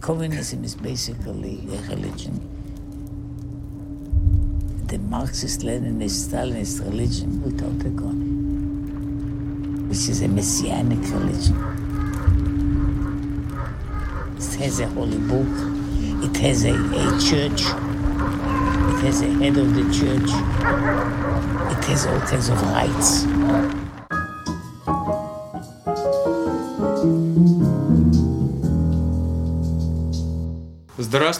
Communism is basically a religion. The Marxist, Leninist, Stalinist religion without a God, which is a messianic religion. It has a holy book, it has a, a church, it has a head of the church, it has all kinds of rights.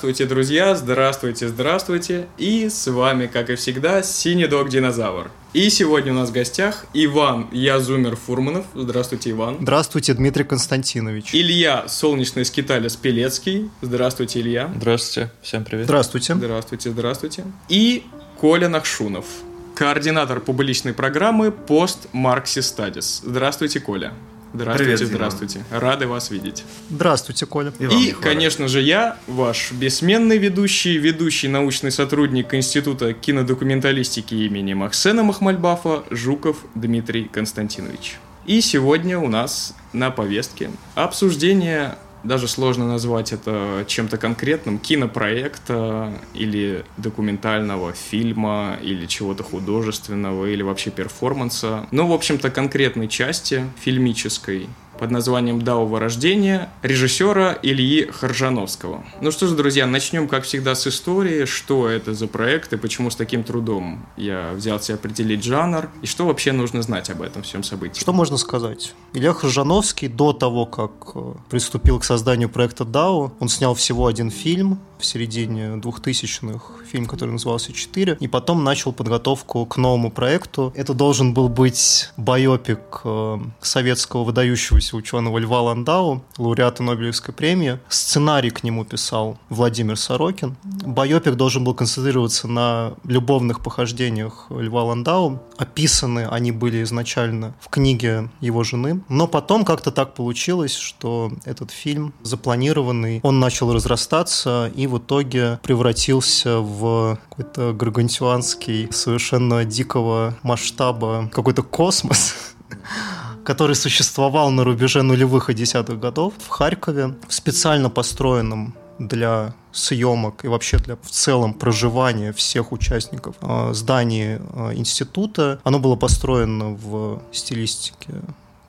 Здравствуйте, друзья! Здравствуйте, здравствуйте! И с вами, как и всегда, Синий Дог Динозавр. И сегодня у нас в гостях Иван Я зумер Фурманов. Здравствуйте, Иван. Здравствуйте, Дмитрий Константинович. Илья Солнечный Скиталис Пелецкий. Здравствуйте, Илья. Здравствуйте, всем привет. Здравствуйте. Здравствуйте, здравствуйте. И Коля Нахшунов, координатор публичной программы Post Marxist Studies. Здравствуйте, Коля. Здравствуйте, Привет, здравствуйте. Рады вас видеть. Здравствуйте, Коля. И И, конечно же, я, ваш бессменный ведущий, ведущий научный сотрудник Института кинодокументалистики имени Максена Махмальбафа Жуков Дмитрий Константинович. И сегодня у нас на повестке обсуждение, даже сложно назвать это чем-то конкретным, кинопроекта или документального фильма, или чего-то художественного, или вообще перформанса. Ну, в общем-то, конкретной части фильмической, под названием «Дау вырождения» режиссера Ильи Хржановского. Ну что ж, друзья, начнем, как всегда, с истории. Что это за проект и почему с таким трудом я взялся определить жанр, и что вообще нужно знать об этом всем событии. Что можно сказать? Илья Хржановский до того, как э, приступил к созданию проекта Дау, он снял всего один фильм в середине 2000-х, фильм, который назывался «Четыре», и потом начал подготовку к новому проекту. Это должен был быть байопик э, советского выдающегося ученого Льва Ландау, лауреата Нобелевской премии. Сценарий к нему писал Владимир Сорокин. Байопик должен был концентрироваться на любовных похождениях Льва Ландау. Описаны они были изначально в книге его жены. Но потом как-то так получилось, что этот фильм запланированный, он начал разрастаться и в итоге превратился в какой-то гаргантюанский, совершенно дикого масштаба, какой-то космос который существовал на рубеже нулевых и десятых годов в Харькове, в специально построенном для съемок и вообще для в целом проживания всех участников э, здании э, института. Оно было построено в стилистике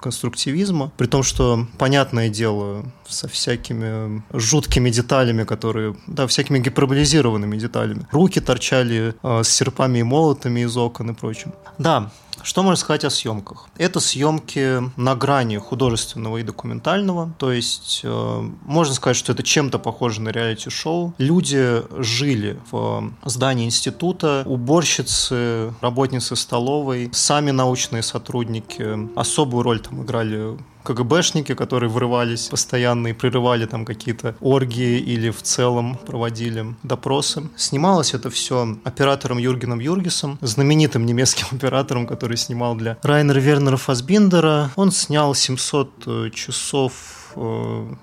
конструктивизма, при том, что, понятное дело, со всякими жуткими деталями, которые, да, всякими гиперболизированными деталями. Руки торчали э, с серпами и молотами из окон и прочим. Да, что можно сказать о съемках? Это съемки на грани художественного и документального, то есть э, можно сказать, что это чем-то похоже на реалити-шоу. Люди жили в здании института, уборщицы, работницы столовой, сами научные сотрудники. Особую роль там играли КГБшники, которые врывались постоянно и прерывали там какие-то оргии или в целом проводили допросы. Снималось это все оператором Юргеном Юргисом, знаменитым немецким оператором, который снимал для Райнера Вернера Фасбиндера. Он снял 700 часов э,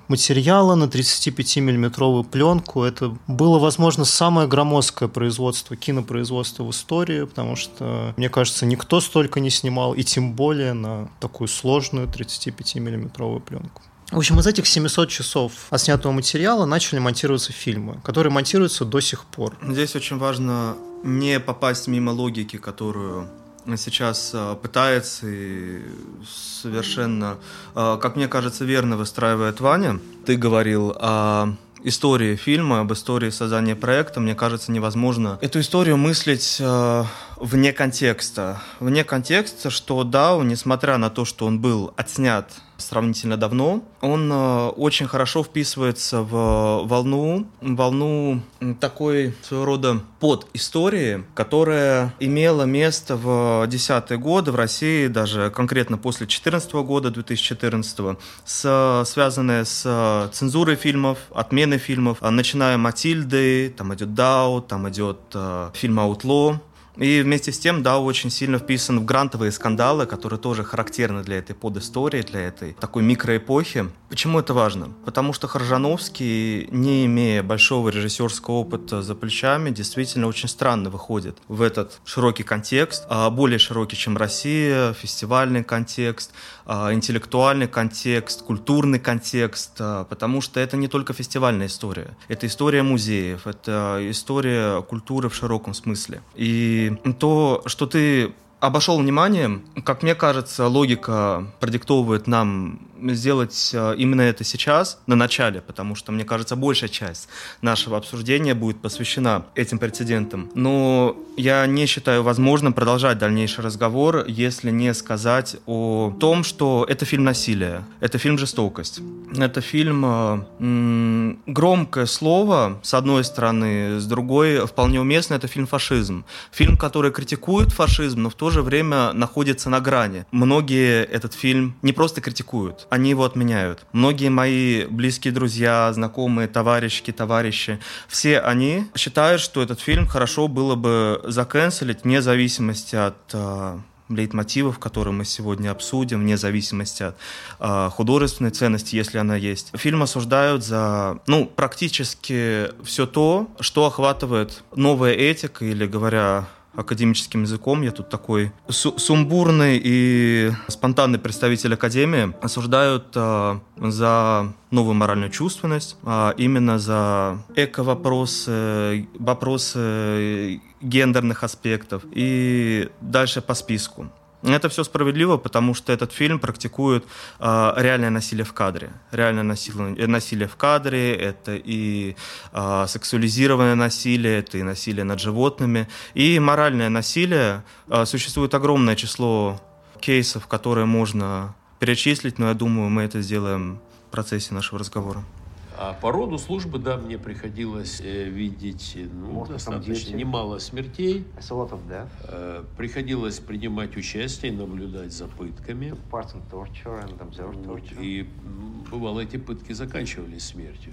материала на 35-миллиметровую пленку. Это было, возможно, самое громоздкое производство, кинопроизводство в истории, потому что, мне кажется, никто столько не снимал, и тем более на такую сложную 35-миллиметровую пленку. В общем, из этих 700 часов отснятого материала начали монтироваться фильмы, которые монтируются до сих пор. Здесь очень важно не попасть мимо логики, которую сейчас э, пытается и совершенно, э, как мне кажется, верно выстраивает Ваня. Ты говорил о истории фильма, об истории создания проекта, мне кажется, невозможно эту историю мыслить э, вне контекста. Вне контекста, что Дау, несмотря на то, что он был отснят сравнительно давно, он э, очень хорошо вписывается в волну, волну такой своего рода под истории, которая имела место в десятые годы в России, даже конкретно после 2014 года, 2014, с, связанная с цензурой фильмов, отменой фильмов, начиная Матильды, там идет Дау, там идет э, фильм Аутло, И вместе с тем, да, очень сильно вписан в грантовые скандалы, которые тоже характерны для этой подистории, для этой такой микроэпохи. Почему это важно? Потому что Харжановский, не имея большого режиссерского опыта за плечами, действительно очень странно выходит в этот широкий контекст, а более широкий, чем Россия, фестивальный контекст, интеллектуальный контекст, культурный контекст, а, потому что это не только фестивальная история, это история музеев, это история культуры в широком смысле. И то, что ты обошел вниманием. Как мне кажется, логика продиктовывает нам сделать э, именно это сейчас, на начале, потому что, мне кажется, большая часть нашего обсуждения будет посвящена этим прецедентам. Но я не считаю возможным продолжать дальнейший разговор, если не сказать о том, что это фильм насилия, это фильм жестокость, это фильм э, громкое слово, с одной стороны, с другой вполне уместно, это фильм фашизм. Фильм, который критикует фашизм, но в то же время находится на грани. Многие этот фильм не просто критикуют, они его отменяют. Многие мои близкие друзья, знакомые, товарищи, товарищи, все они считают, что этот фильм хорошо было бы заканцелить вне зависимости от э, лейтмотивов, которые мы сегодня обсудим, вне зависимости от э, художественной ценности, если она есть. Фильм осуждают за, ну, практически все то, что охватывает новая этика, или, говоря академическим языком. Я тут такой сумбурный и спонтанный представитель академии. Осуждают э, за новую моральную чувственность, а именно за эко-вопросы, вопросы гендерных аспектов и дальше по списку. Это все справедливо, потому что этот фильм практикует э, реальное насилие в кадре. Реальное насилие, насилие в кадре, это и э, сексуализированное насилие, это и насилие над животными. И моральное насилие. Э, существует огромное число кейсов, которые можно перечислить, но я думаю, мы это сделаем в процессе нашего разговора. А по роду службы, да, мне приходилось э, видеть э, ну, достаточно немало смертей. Э, приходилось принимать участие, наблюдать за пытками. Вот, и бывало, эти пытки заканчивались смертью.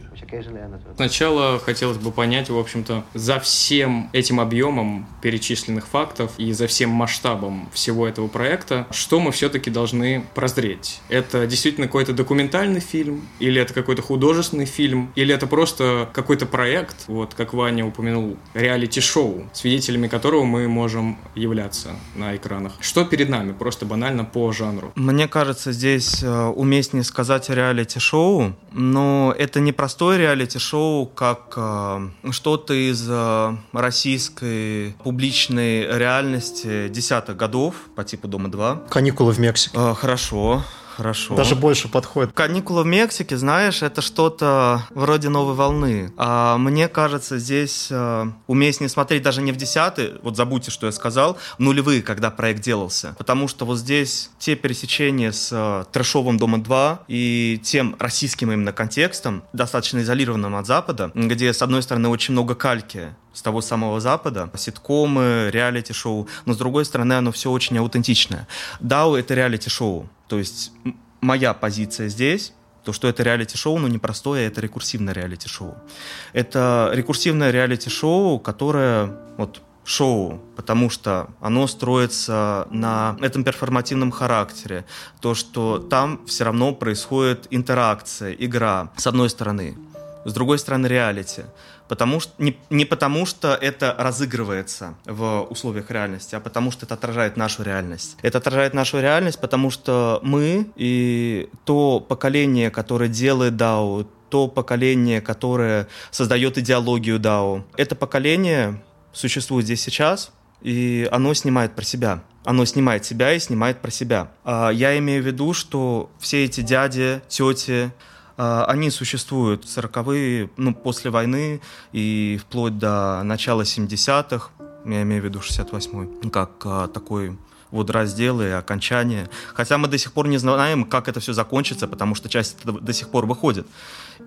Сначала хотелось бы понять, в общем-то, за всем этим объемом перечисленных фактов и за всем масштабом всего этого проекта, что мы все-таки должны прозреть. Это действительно какой-то документальный фильм или это какой-то художественный фильм, или это просто какой-то проект, вот как Ваня упомянул, реалити-шоу, свидетелями которого мы можем являться на экранах. Что перед нами, просто банально по жанру? Мне кажется, здесь э, уместнее сказать реалити-шоу, но это не простое реалити-шоу, как э, что-то из э, российской публичной реальности десятых годов по типу «Дома-2». «Каникулы в Мексике». Э, хорошо. Хорошо. Даже больше подходит. Каникулы в Мексике, знаешь, это что-то вроде новой волны. А мне кажется, здесь э, уместнее смотреть даже не в десятые, вот забудьте, что я сказал, в нулевые, когда проект делался. Потому что вот здесь те пересечения с э, трэшовым Дома 2 и тем российским именно контекстом, достаточно изолированным от Запада, где, с одной стороны, очень много кальки с того самого Запада, ситкомы, реалити-шоу, но с другой стороны оно все очень аутентичное. Дау — это реалити-шоу, то есть моя позиция здесь то, что это реалити-шоу, но не простое, это рекурсивное реалити-шоу. Это рекурсивное реалити-шоу, которое вот шоу, потому что оно строится на этом перформативном характере. То, что там все равно происходит интеракция, игра, с одной стороны. С другой стороны, реалити. Потому что, не, не потому, что это разыгрывается в условиях реальности, а потому что это отражает нашу реальность. Это отражает нашу реальность, потому что мы и то поколение, которое делает DAO, то поколение, которое создает идеологию DAO, это поколение существует здесь сейчас, и оно снимает про себя. Оно снимает себя и снимает про себя. А я имею в виду, что все эти дяди, тети, они существуют в 40-е, ну, после войны и вплоть до начала 70-х, я имею в виду 68-й, как а, такой вот раздел и окончание. Хотя мы до сих пор не знаем, как это все закончится, потому что часть до сих пор выходит.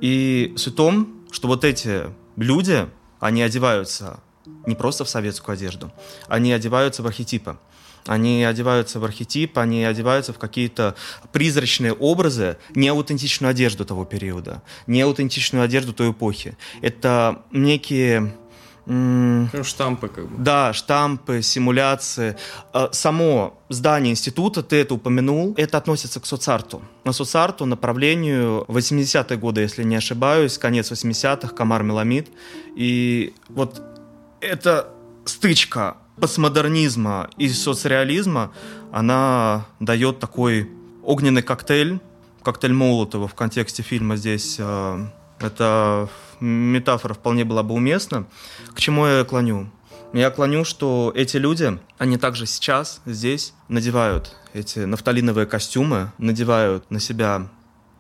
И суть в том, что вот эти люди, они одеваются не просто в советскую одежду, они одеваются в архетипы. Они одеваются в архетип, они одеваются в какие-то призрачные образы, не аутентичную одежду того периода, не аутентичную одежду той эпохи. Это некие Ну, штампы как бы. Да, штампы, симуляции. Э, само здание института, ты это упомянул, это относится к соцарту. На соцарту направлению 80-е годы, если не ошибаюсь, конец 80-х, Камар Меламид. И вот эта стычка постмодернизма и соцреализма, она дает такой огненный коктейль, коктейль Молотова в контексте фильма здесь. Э, это метафора вполне была бы уместна. К чему я клоню? Я клоню, что эти люди, они также сейчас здесь надевают эти нафталиновые костюмы, надевают на себя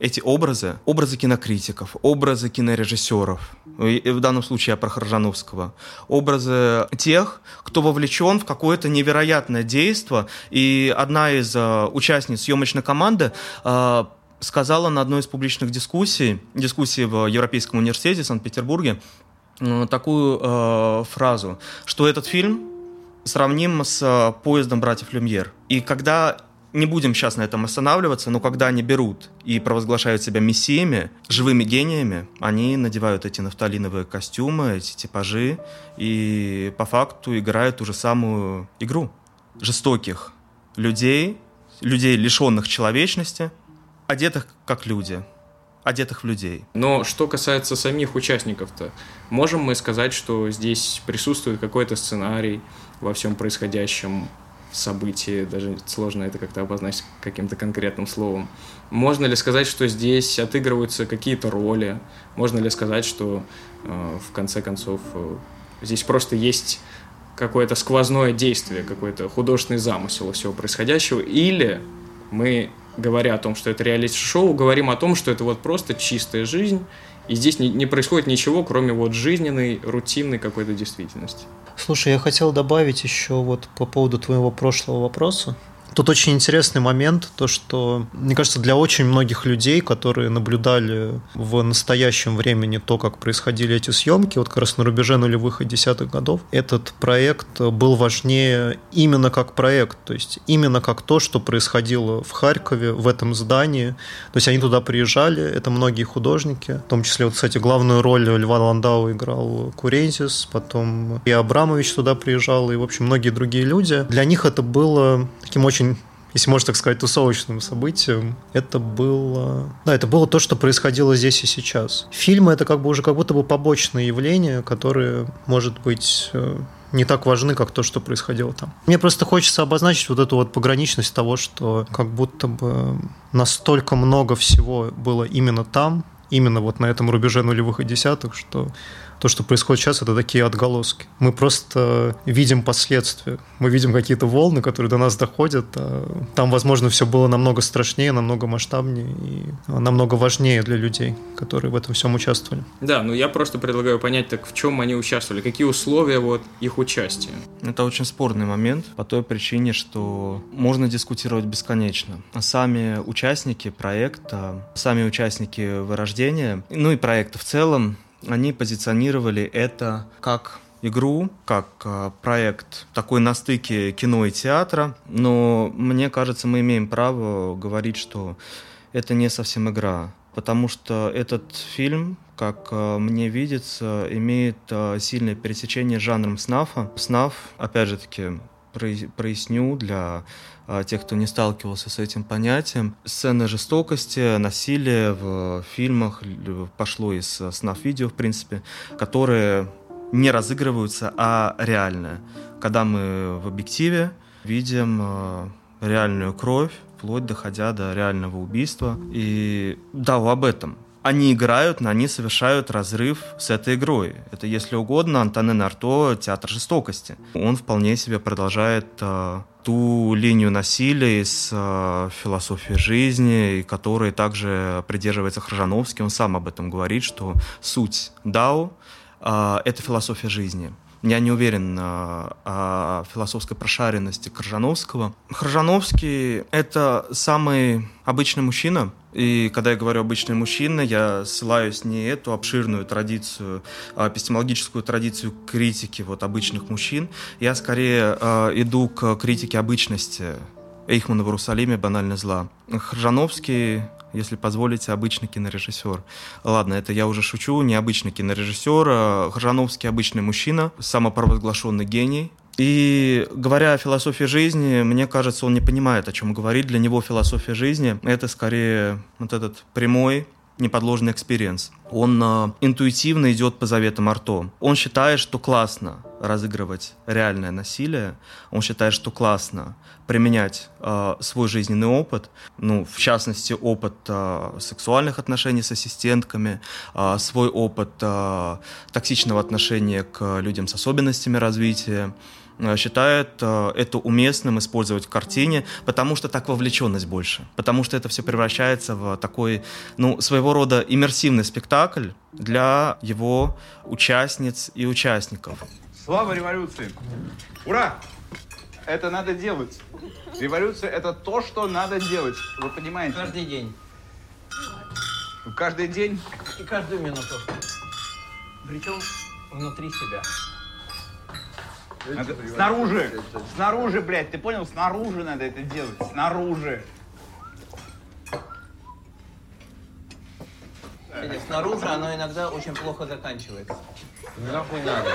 эти образы, образы кинокритиков, образы кинорежиссеров, в данном случае я про Хоржановского, образы тех, кто вовлечен в какое-то невероятное действие, и одна из uh, участниц съемочной команды uh, сказала на одной из публичных дискуссий, дискуссии в Европейском университете в Санкт-Петербурге, э, такую э, фразу, что этот фильм сравним с э, поездом братьев Люмьер. И когда не будем сейчас на этом останавливаться, но когда они берут и провозглашают себя мессиями, живыми гениями, они надевают эти нафталиновые костюмы, эти типажи, и по факту играют ту же самую игру жестоких людей, людей, лишенных человечности, одетых как люди, одетых в людей. Но что касается самих участников-то, можем мы сказать, что здесь присутствует какой-то сценарий во всем происходящем событии, даже сложно это как-то обозначить каким-то конкретным словом. Можно ли сказать, что здесь отыгрываются какие-то роли? Можно ли сказать, что э, в конце концов э, здесь просто есть какое-то сквозное действие, какой-то художественный замысел всего происходящего? Или мы говоря о том, что это реалити-шоу, говорим о том, что это вот просто чистая жизнь, и здесь не, не происходит ничего, кроме вот жизненной, рутинной какой-то действительности. Слушай, я хотел добавить еще вот по поводу твоего прошлого вопроса. Тут очень интересный момент, то что, мне кажется, для очень многих людей, которые наблюдали в настоящем времени то, как происходили эти съемки, вот как раз на рубеже нулевых и десятых годов, этот проект был важнее именно как проект, то есть именно как то, что происходило в Харькове, в этом здании. То есть они туда приезжали, это многие художники, в том числе, вот, кстати, главную роль Льва Ландау играл Курензис, потом и Абрамович туда приезжал, и, в общем, многие другие люди. Для них это было таким очень если можно так сказать, тусовочным событием, это было... Да, это было то, что происходило здесь и сейчас. Фильмы — это как бы уже как будто бы побочные явления, которые, может быть, э, не так важны, как то, что происходило там. Мне просто хочется обозначить вот эту вот пограничность того, что как будто бы настолько много всего было именно там, именно вот на этом рубеже нулевых и десятых, что то, что происходит сейчас, это такие отголоски. Мы просто видим последствия. Мы видим какие-то волны, которые до нас доходят. А там, возможно, все было намного страшнее, намного масштабнее и намного важнее для людей, которые в этом всем участвовали. Да, ну я просто предлагаю понять, так в чем они участвовали, какие условия вот их участия. Это очень спорный момент по той причине, что можно дискутировать бесконечно. Сами участники проекта, сами участники вырождения, ну и проекта в целом, они позиционировали это как игру, как э, проект такой на стыке кино и театра, но мне кажется, мы имеем право говорить, что это не совсем игра, потому что этот фильм, как э, мне видится, имеет э, сильное пересечение с жанром снафа. Снаф, опять же таки, проясню для а, тех, кто не сталкивался с этим понятием. Сцены жестокости, насилия в фильмах пошло из снав-видео, в принципе, которые не разыгрываются, а реальные. Когда мы в объективе видим а, реальную кровь, вплоть доходя до реального убийства. И да, об этом они играют, они совершают разрыв с этой игрой. Это, если угодно, Антоне Нарто «Театр жестокости». Он вполне себе продолжает э, ту линию насилия из э, философии жизни, которой также придерживается Хржановский. Он сам об этом говорит, что суть Дао э, — это философия жизни — я не уверен о, о философской прошаренности Крыжановского. Крыжановский — это самый обычный мужчина, и когда я говорю обычный мужчина, я ссылаюсь не эту обширную традицию, а эпистемологическую традицию критики вот, обычных мужчин. Я скорее э, иду к критике обычности Эйхмана в Иерусалиме «Банально зла». Хржановский если позволите, обычный кинорежиссер. Ладно, это я уже шучу, не обычный кинорежиссер, а Хржановский обычный мужчина, самопровозглашенный гений, и говоря о философии жизни, мне кажется, он не понимает, о чем говорит. Для него философия жизни — это скорее вот этот прямой, неподложный experience. Он э, интуитивно идет по заветам Арто. Он считает, что классно разыгрывать реальное насилие. Он считает, что классно применять э, свой жизненный опыт, ну, в частности, опыт э, сексуальных отношений с ассистентками, э, свой опыт э, токсичного отношения к людям с особенностями развития, считает э, это уместным использовать в картине, потому что так вовлеченность больше, потому что это все превращается в такой, ну, своего рода иммерсивный спектакль для его участниц и участников. Слава революции! Ура! Это надо делать. Революция – это то, что надо делать. Вы понимаете? Каждый день. Каждый день? И каждую минуту. Причем внутри себя. Надо, снаружи, снаружи, блядь, ты понял? Снаружи надо это делать, снаружи. Или снаружи оно иногда очень плохо заканчивается. Нахуй надо.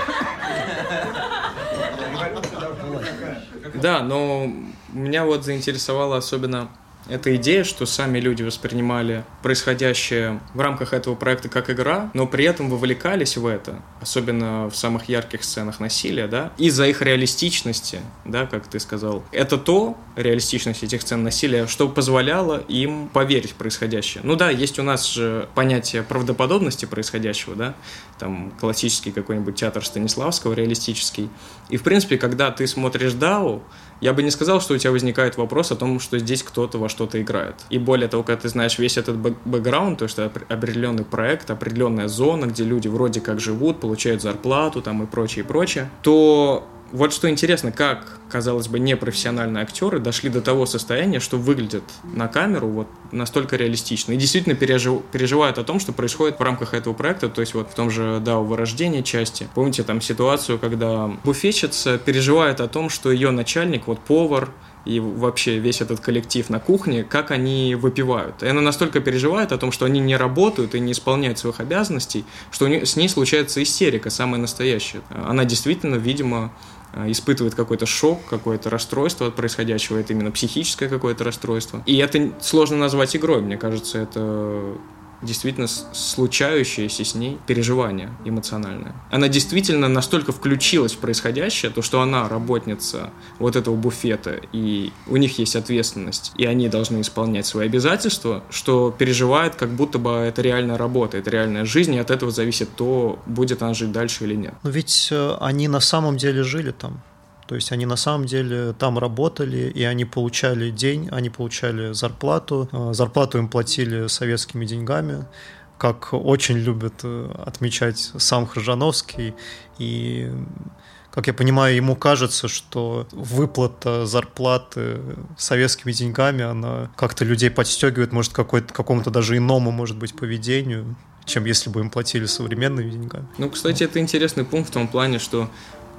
Да, но меня вот заинтересовало особенно эта идея, что сами люди воспринимали происходящее в рамках этого проекта как игра, но при этом вовлекались в это, особенно в самых ярких сценах насилия, да, из-за их реалистичности, да, как ты сказал. Это то, реалистичность этих сцен насилия, что позволяло им поверить в происходящее. Ну да, есть у нас же понятие правдоподобности происходящего, да, там классический какой-нибудь театр Станиславского, реалистический. И, в принципе, когда ты смотришь Дау, я бы не сказал, что у тебя возникает вопрос о том, что здесь кто-то во что-то играет. И более того, когда ты знаешь весь этот бэкграунд, то что определенный проект, определенная зона, где люди вроде как живут, получают зарплату там и прочее, и прочее, то вот что интересно, как, казалось бы, непрофессиональные актеры дошли до того состояния, что выглядят на камеру вот настолько реалистично и действительно пережив, переживают о том, что происходит в рамках этого проекта, то есть вот в том же «Дау вырождение» части. Помните там ситуацию, когда буфетчица переживает о том, что ее начальник, вот повар, и вообще весь этот коллектив на кухне, как они выпивают. И она настолько переживает о том, что они не работают и не исполняют своих обязанностей, что с ней случается истерика, самая настоящая. Она действительно, видимо, испытывает какой-то шок, какое-то расстройство от происходящего, это именно психическое какое-то расстройство. И это сложно назвать игрой, мне кажется, это действительно случающееся с ней переживание эмоциональное. Она действительно настолько включилась в происходящее, то, что она работница вот этого буфета, и у них есть ответственность, и они должны исполнять свои обязательства, что переживает, как будто бы это реальная работа, это реальная жизнь, и от этого зависит то, будет она жить дальше или нет. Но ведь э, они на самом деле жили там. То есть они на самом деле там работали, и они получали день, они получали зарплату. Э, зарплату им платили советскими деньгами, как очень любит э, отмечать сам Хржановский. И, как я понимаю, ему кажется, что выплата зарплаты советскими деньгами, она как-то людей подстегивает, может, какому-то даже иному, может быть, поведению, чем если бы им платили современными деньгами. Ну, кстати, это интересный пункт в том плане, что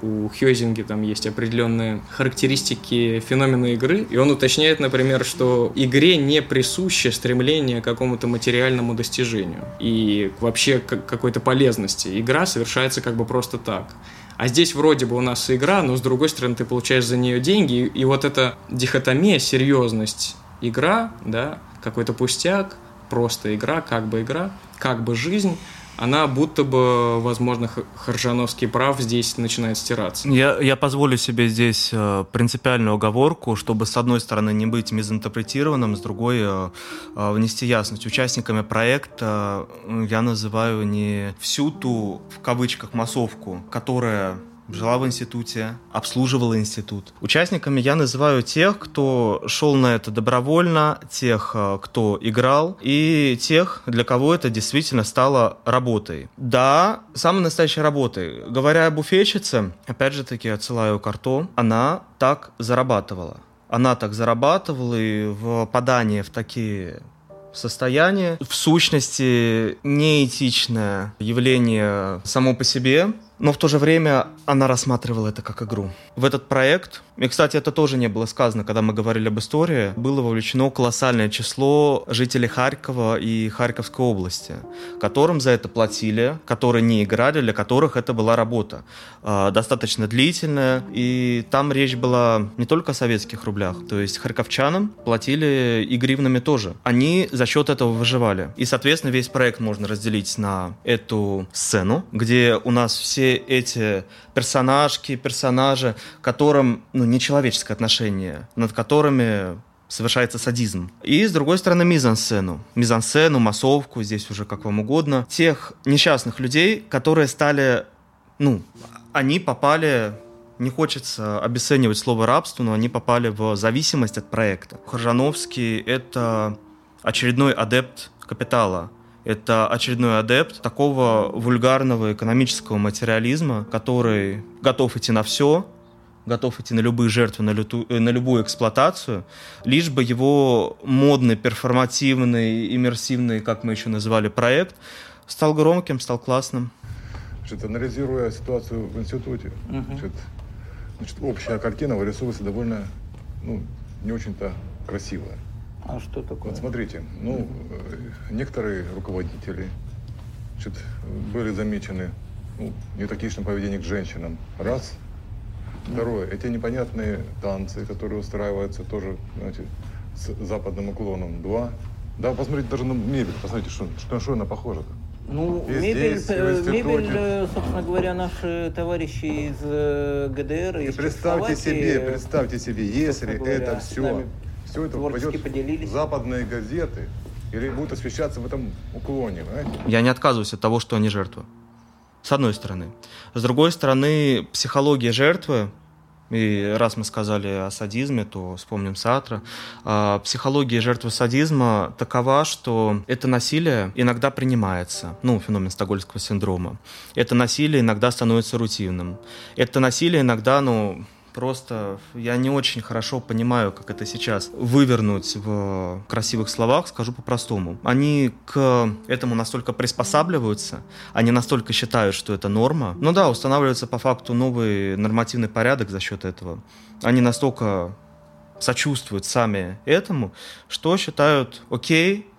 у Хьюзинги там есть определенные характеристики феномена игры, и он уточняет, например, что игре не присуще стремление к какому-то материальному достижению и вообще к какой-то полезности. Игра совершается как бы просто так. А здесь вроде бы у нас игра, но с другой стороны ты получаешь за нее деньги, и вот эта дихотомия, серьезность игра, да, какой-то пустяк, просто игра, как бы игра, как бы жизнь, она будто бы, возможно, Харжановский прав здесь начинает стираться. Я, я позволю себе здесь э, принципиальную оговорку, чтобы, с одной стороны, не быть мизинтерпретированным, с другой э, э, внести ясность. Участниками проекта я называю не всю ту, в кавычках, массовку, которая жила в институте, обслуживала институт. Участниками я называю тех, кто шел на это добровольно, тех, э, кто играл, и тех, для кого это действительно стало работой. Да, самой настоящей работой. Говоря о буфетчице, опять же таки отсылаю карту, она так зарабатывала. Она так зарабатывала, и в попадание в такие состояние. В сущности, неэтичное явление само по себе, но в то же время она рассматривала это как игру. В этот проект, и, кстати, это тоже не было сказано, когда мы говорили об истории, было вовлечено колоссальное число жителей Харькова и Харьковской области, которым за это платили, которые не играли, для которых это была работа э, достаточно длительная, и там речь была не только о советских рублях, то есть харьковчанам платили и гривнами тоже. Они за счет этого выживали. И, соответственно, весь проект можно разделить на эту сцену, где у нас все все эти персонажки, персонажи, которым ну, нечеловеческое отношение, над которыми совершается садизм. И, с другой стороны, мизансцену. Мизансцену, массовку, здесь уже как вам угодно. Тех несчастных людей, которые стали, ну, они попали не хочется обесценивать слово рабство, но они попали в зависимость от проекта. Хоржановский — это очередной адепт капитала. Это очередной адепт такого вульгарного экономического материализма, который готов идти на все, готов идти на любые жертвы, на, люту, на любую эксплуатацию, лишь бы его модный, перформативный, иммерсивный, как мы еще называли, проект стал громким, стал классным. Значит, анализируя ситуацию в институте, значит, значит, общая картина вырисовывается довольно ну, не очень-то красивая. А что такое? Вот смотрите, ну, э, некоторые руководители значит, были замечены ну, нетактичным поведением к женщинам. Раз. Второе, эти непонятные танцы, которые устраиваются тоже, знаете, с западным уклоном. Два. Да, посмотрите даже на мебель, посмотрите, что, что, на что она похожа-то. Ну, и мебель, здесь, э, мебель, э, собственно говоря, наши товарищи из ГДР, из и представьте себе, представьте себе, если говоря, это все все это пойдет поделились. в западные газеты или будет освещаться в этом уклоне, понимаете? Я не отказываюсь от того, что они жертвы. С одной стороны. С другой стороны, психология жертвы, и раз мы сказали о садизме, то вспомним Сатра. А, психология жертвы садизма такова, что это насилие иногда принимается, ну, феномен стокгольмского синдрома. Это насилие иногда становится рутинным. Это насилие иногда, ну, Просто я не очень хорошо понимаю, как это сейчас вывернуть в красивых словах, скажу по-простому. Они к этому настолько приспосабливаются, они настолько считают, что это норма. Ну да, устанавливается по факту новый нормативный порядок за счет этого. Они настолько сочувствуют сами этому, что считают, окей,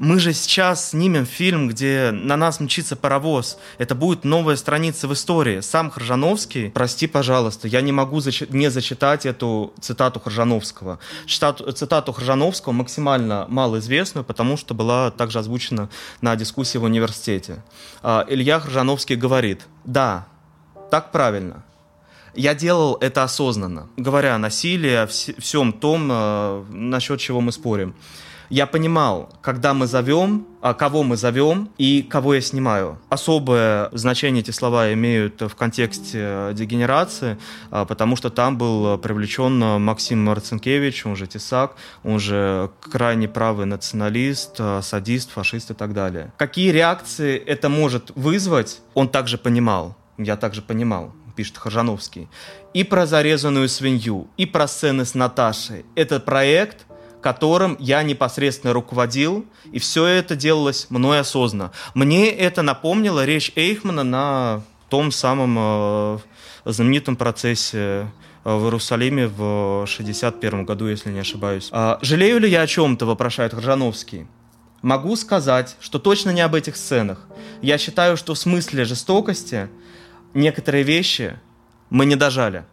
мы же сейчас снимем фильм, где на нас мчится паровоз. Это будет новая страница в истории. Сам Хржановский, прости, пожалуйста, я не могу зачи- не зачитать эту цитату Хржановского. Цитату, цитату Хржановского максимально малоизвестную, потому что была также озвучена на дискуссии в университете. А, Илья Хржановский говорит, да, так правильно. Я делал это осознанно, говоря о насилии, о всем том, э, насчет чего мы спорим я понимал, когда мы зовем, а кого мы зовем и кого я снимаю. Особое значение эти слова имеют в контексте э, дегенерации, а, потому что там был привлечен Максим Марцинкевич, он же Тесак, он же крайне правый националист, э, садист, фашист и так далее. Какие реакции это может вызвать, он также понимал. Я также понимал пишет Хажановский, и про зарезанную свинью, и про сцены с Наташей. Этот проект которым я непосредственно руководил, и все это делалось мной осознанно. Мне это напомнило речь Эйхмана на том самом э, знаменитом процессе э, в Иерусалиме в 61 году, если не ошибаюсь. А, «Жалею ли я о чем-то?» – вопрошает Ржановский. Могу сказать, что точно не об этих сценах. Я считаю, что в смысле жестокости некоторые вещи мы не дожали.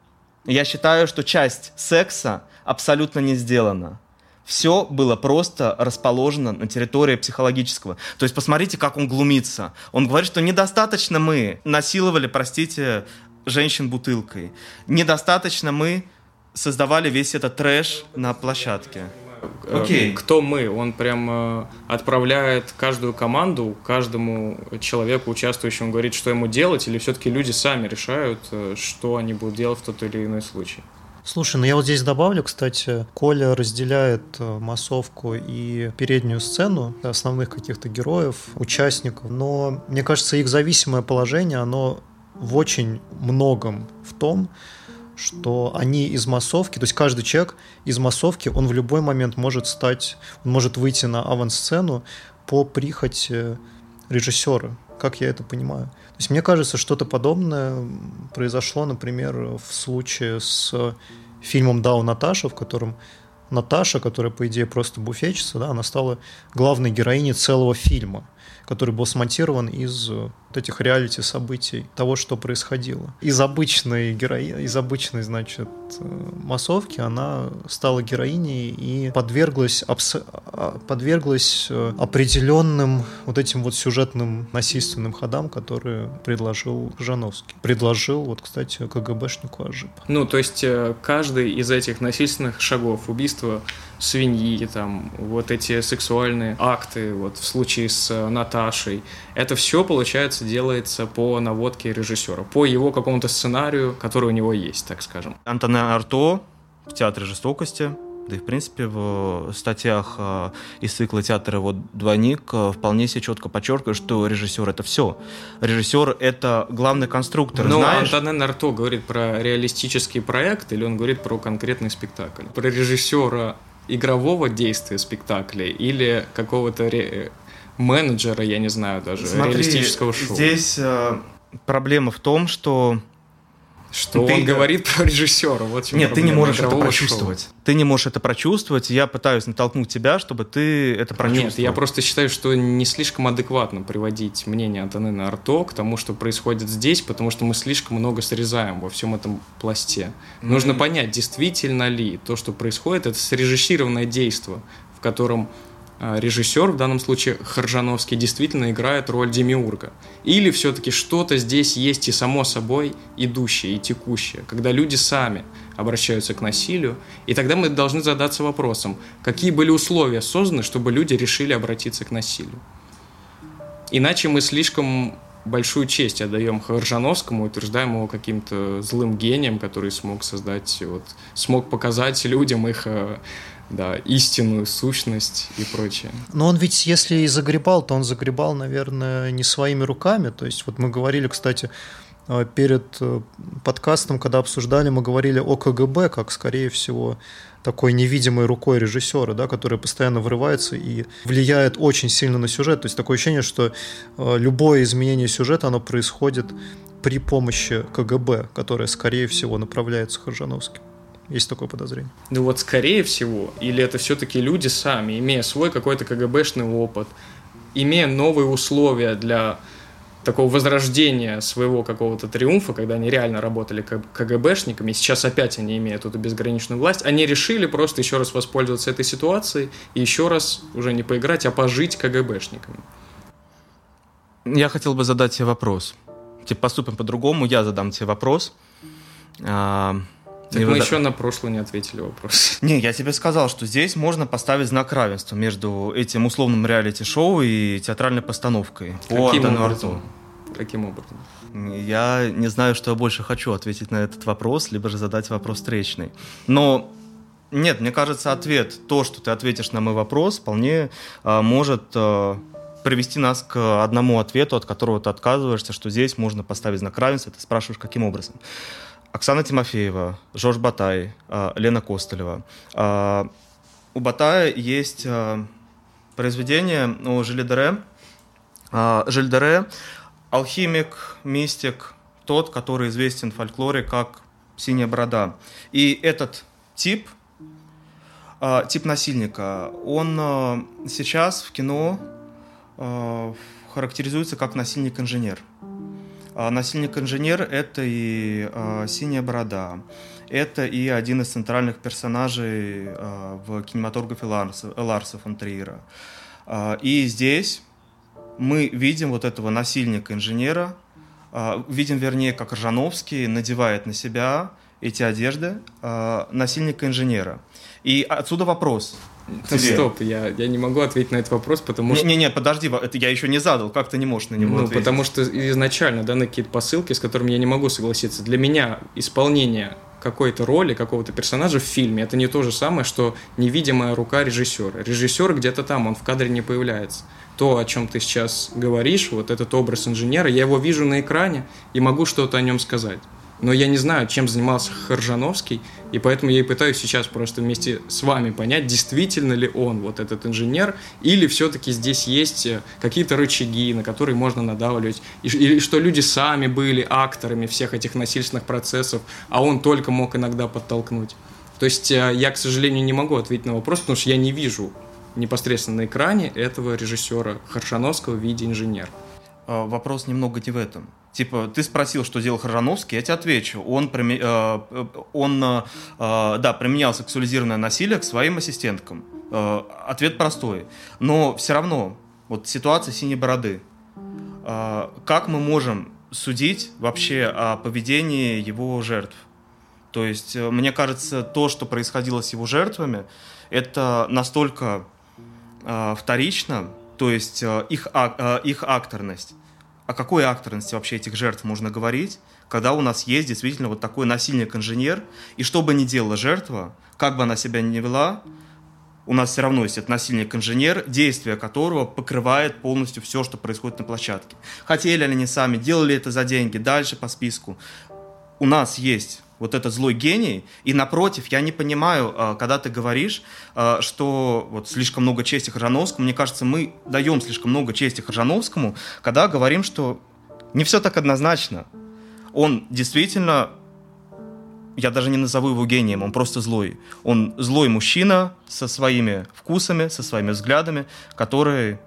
Я считаю, что часть секса абсолютно не сделана все было просто расположено на территории психологического. То есть посмотрите, как он глумится. Он говорит, что недостаточно мы насиловали, простите, женщин бутылкой. Недостаточно мы создавали весь этот трэш на площадке. Окей. Okay. Кто мы? Он прям э, отправляет каждую команду, каждому человеку, участвующему, говорит, что ему делать, или все-таки люди сами решают, э, что они будут делать в тот или иной случай? Слушай, ну я вот здесь добавлю, кстати, Коля разделяет э, массовку и переднюю сцену основных каких-то героев, участников, но мне кажется, их зависимое положение, оно в очень многом в том, что они из массовки, то есть каждый человек из массовки, он в любой момент может стать, он может выйти на авансцену по прихоти режиссера. как я это понимаю. То есть мне кажется, что-то подобное произошло, например, в случае с фильмом «Дау Наташа», в котором Наташа, которая, по идее, просто буфетчица, да, она стала главной героиней целого фильма – который был смонтирован из вот этих реалити событий, того, что происходило. Из обычной героини, из обычной, значит, э, массовки она стала героиней и подверглась, абс... А, подверглась э, определенным вот этим вот сюжетным насильственным ходам, которые предложил Жановский. Предложил, вот, кстати, КГБшнику Ажип. Ну, то есть каждый из этих насильственных шагов, убийства свиньи, там, вот эти сексуальные акты, вот в случае с э, Наташей, это все, получается, делается по наводке режиссера, по его какому-то сценарию, который у него есть, так скажем. Антоне Арто в «Театре жестокости», да и, в принципе, в статьях э, из цикла театра вот «Двойник» э, вполне себе четко подчеркивает, что режиссер — это все. Режиссер — это главный конструктор, Но знаешь? Антонен Арто говорит про реалистический проект или он говорит про конкретный спектакль? Про режиссера игрового действия спектакля или какого-то ре... менеджера, я не знаю даже, Смотри, реалистического шоу? Здесь э, проблема в том, что что ты... он говорит про режиссера. Вот Нет, ты не можешь это прочувствовать. Шоу. Ты не можешь это прочувствовать. Я пытаюсь натолкнуть тебя, чтобы ты это прочувствовал. Нет, я просто считаю, что не слишком адекватно приводить мнение Антонина Арто к тому, что происходит здесь, потому что мы слишком много срезаем во всем этом пласте. Mm-hmm. Нужно понять, действительно ли то, что происходит, это срежиссированное действие, в котором режиссер, в данном случае Харжановский, действительно играет роль демиурга? Или все-таки что-то здесь есть и само собой идущее, и текущее, когда люди сами обращаются к насилию, и тогда мы должны задаться вопросом, какие были условия созданы, чтобы люди решили обратиться к насилию? Иначе мы слишком большую честь отдаем Харжановскому, утверждаем его каким-то злым гением, который смог создать, вот, смог показать людям их э, да, истинную сущность и прочее. Но он ведь, если и загребал, то он загребал, наверное, не своими руками. То есть вот мы говорили, кстати, э, перед э, подкастом, когда обсуждали, мы говорили о КГБ, как, скорее всего, такой невидимой рукой режиссера, да, которая постоянно врывается и влияет очень сильно на сюжет. То есть такое ощущение, что э, любое изменение сюжета, оно происходит при помощи КГБ, которое, скорее всего, направляется Харжановским. Есть такое подозрение. Ну вот скорее всего, или это все-таки люди сами, имея свой какой-то КГБшный опыт, имея новые условия для такого возрождения своего какого-то триумфа, когда они реально работали КГБшниками, сейчас опять они имеют эту безграничную власть, они решили просто еще раз воспользоваться этой ситуацией и еще раз уже не поиграть, а пожить КГБшниками. Я хотел бы задать тебе вопрос. Типа поступим по-другому, я задам тебе вопрос. А, так мы еще на прошлый не ответили вопрос. Не, я тебе сказал, что здесь можно поставить знак равенства между этим условным реалити-шоу и театральной постановкой. Каким по образом? Каким образом? Я не знаю, что я больше хочу ответить на этот вопрос, либо же задать вопрос встречный. Но нет, мне кажется, ответ, то, что ты ответишь на мой вопрос, вполне э, может э, привести нас к одному ответу, от которого ты отказываешься, что здесь можно поставить знак равенства. Ты спрашиваешь, каким образом. Оксана Тимофеева, Жорж Батай, а, Лена Костылева. А, у Батая есть а, произведение о Жилидере. Жильдере – алхимик, мистик, тот, который известен в фольклоре как «синяя борода». И этот тип, тип насильника, он сейчас в кино характеризуется как насильник-инженер – насильник-инженер — это и э, «Синяя борода», это и один из центральных персонажей э, в кинематографе Ларса, Ларса фон Триера. И здесь мы видим вот этого насильника-инженера, видим, вернее, как Ржановский надевает на себя эти одежды насильника-инженера. И отсюда вопрос — тебе. Стоп, я, я не могу ответить на этот вопрос, потому что... Не-не, подожди, это я еще не задал, как ты не можешь на него Ну, ответить? потому что изначально даны какие-то посылки, с которыми я не могу согласиться. Для меня исполнение какой-то роли, какого-то персонажа в фильме, это не то же самое, что невидимая рука режиссера. Режиссер где-то там, он в кадре не появляется. То, о чем ты сейчас говоришь, вот этот образ инженера, я его вижу на экране и могу что-то о нем сказать. но я не знаю, чем занимался Харжановский, и поэтому я и пытаюсь сейчас просто вместе с вами понять, действительно ли он вот этот инженер, или все-таки здесь есть э, какие-то рычаги, на которые можно надавливать, и, или что люди сами были акторами всех этих насильственных процессов, а он только мог иногда подтолкнуть. То есть э, я, к сожалению, не могу ответить на вопрос, потому что я не вижу непосредственно на экране этого режиссера Харшановского в виде инженера. Вопрос немного не в этом. Типа, ты спросил, что делал Харжановский, я тебе отвечу. Он, э, он э, да, применял сексуализированное насилие к своим ассистенткам. Э, ответ простой. Но все равно, вот ситуация синей бороды. Как мы можем судить вообще о поведении его жертв? То есть, мне кажется, то, что происходило с его жертвами, это настолько вторично, то есть их, их акторность, о какой акторности вообще этих жертв можно говорить, когда у нас есть действительно вот такой насильник-инженер, и что бы ни делала жертва, как бы она себя ни вела, у нас все равно есть этот насильник-инженер, действие которого покрывает полностью все, что происходит на площадке. Хотели ли они сами, делали это за деньги, дальше по списку. У нас есть вот этот злой гений. И напротив, я не понимаю, а, когда ты говоришь, а, что вот слишком много чести Хржановскому, мне кажется, мы даем слишком много чести Хржановскому, когда говорим, что не все так однозначно. Он действительно, я даже не назову его гением, он просто злой. Он злой мужчина со своими вкусами, со своими взглядами, который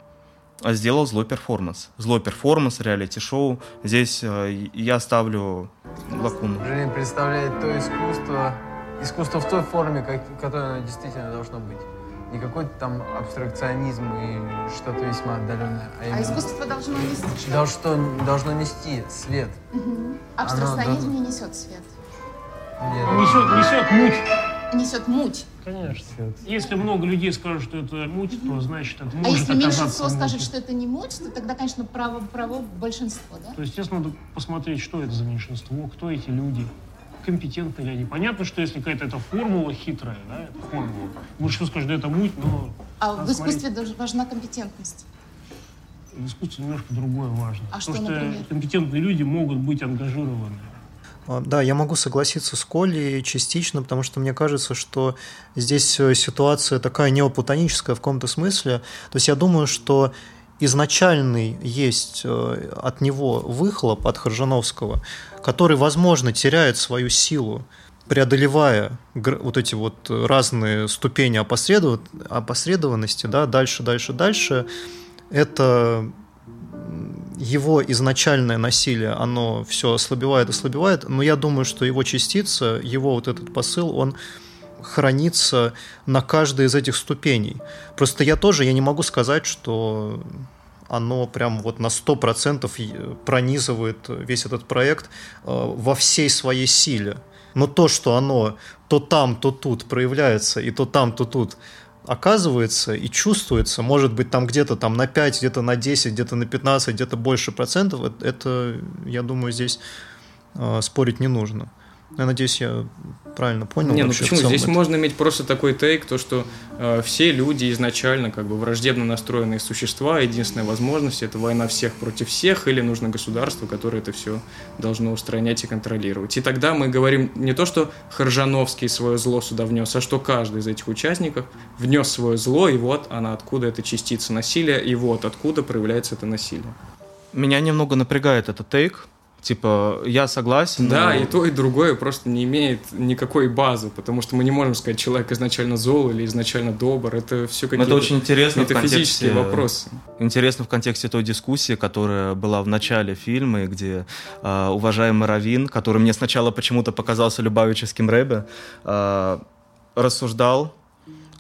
сделал злой перформанс. Злой перформанс, реалити-шоу. Здесь э, я ставлю лакуну. Женя представляет то искусство, искусство в той форме, как, которое оно действительно должно быть. Не какой-то там абстракционизм и что-то весьма отдаленное. А, а искусство должно нести Должно, должно нести свет. Угу. Абстракционизм оно, не несет свет. Нет. Несет, несет муть. Несет муть. Конечно. Если много людей скажут, что это муть, то значит это может А если меньшинство скажет, что это не муть, то тогда, конечно, право, право большинство, да? То есть, естественно, надо посмотреть, что это за меньшинство, кто эти люди, компетентны ли они. Понятно, что если какая-то эта формула хитрая, да, это формула, большинство скажет, да это муть, но... А в искусстве смотреть. важна компетентность. В искусстве немножко другое важно. А Потому что, что например? компетентные люди могут быть ангажированы. А, да, я могу согласиться с Колей частично, потому что мне кажется, что здесь э, ситуация такая неоплатоническая в каком-то смысле. То есть я думаю, что изначальный есть э, от него выхлоп, от Хоржановского, который, возможно, теряет свою силу, преодолевая вот эти вот разные ступени опосредованности, да, дальше, дальше, дальше, это его изначальное насилие, оно все ослабевает, ослабевает, но я думаю, что его частица, его вот этот посыл, он хранится на каждой из этих ступеней. Просто я тоже, я не могу сказать, что оно прям вот на 100% пронизывает весь этот проект э, во всей своей силе. Но то, что оно то там, то тут проявляется, и то там, то тут оказывается и чувствуется, может быть, там где-то там на 5, где-то на 10, где-то на 15, где-то больше процентов, это, я думаю, здесь э, спорить не нужно. Я надеюсь, я правильно понял. Не, ну почему? Здесь это... можно иметь просто такой тейк, то, что э, все люди изначально как бы враждебно настроенные существа, единственная возможность – это война всех против всех, или нужно государство, которое это все должно устранять и контролировать. И тогда мы говорим не то, что Хоржановский свое зло сюда внес, а что каждый из этих участников внес свое зло, и вот она откуда эта частица насилия, и вот откуда проявляется это насилие. Меня немного напрягает этот тейк, Типа, я согласен. Да, но... и то, и другое просто не имеет никакой базы, потому что мы не можем сказать, человек изначально зол или изначально добр. Это все какие-то Это очень интересно это физические вопросы. Интересно в контексте той дискуссии, которая была в начале фильма, где э, уважаемый Равин, который мне сначала почему-то показался любавическим рэбе, э, рассуждал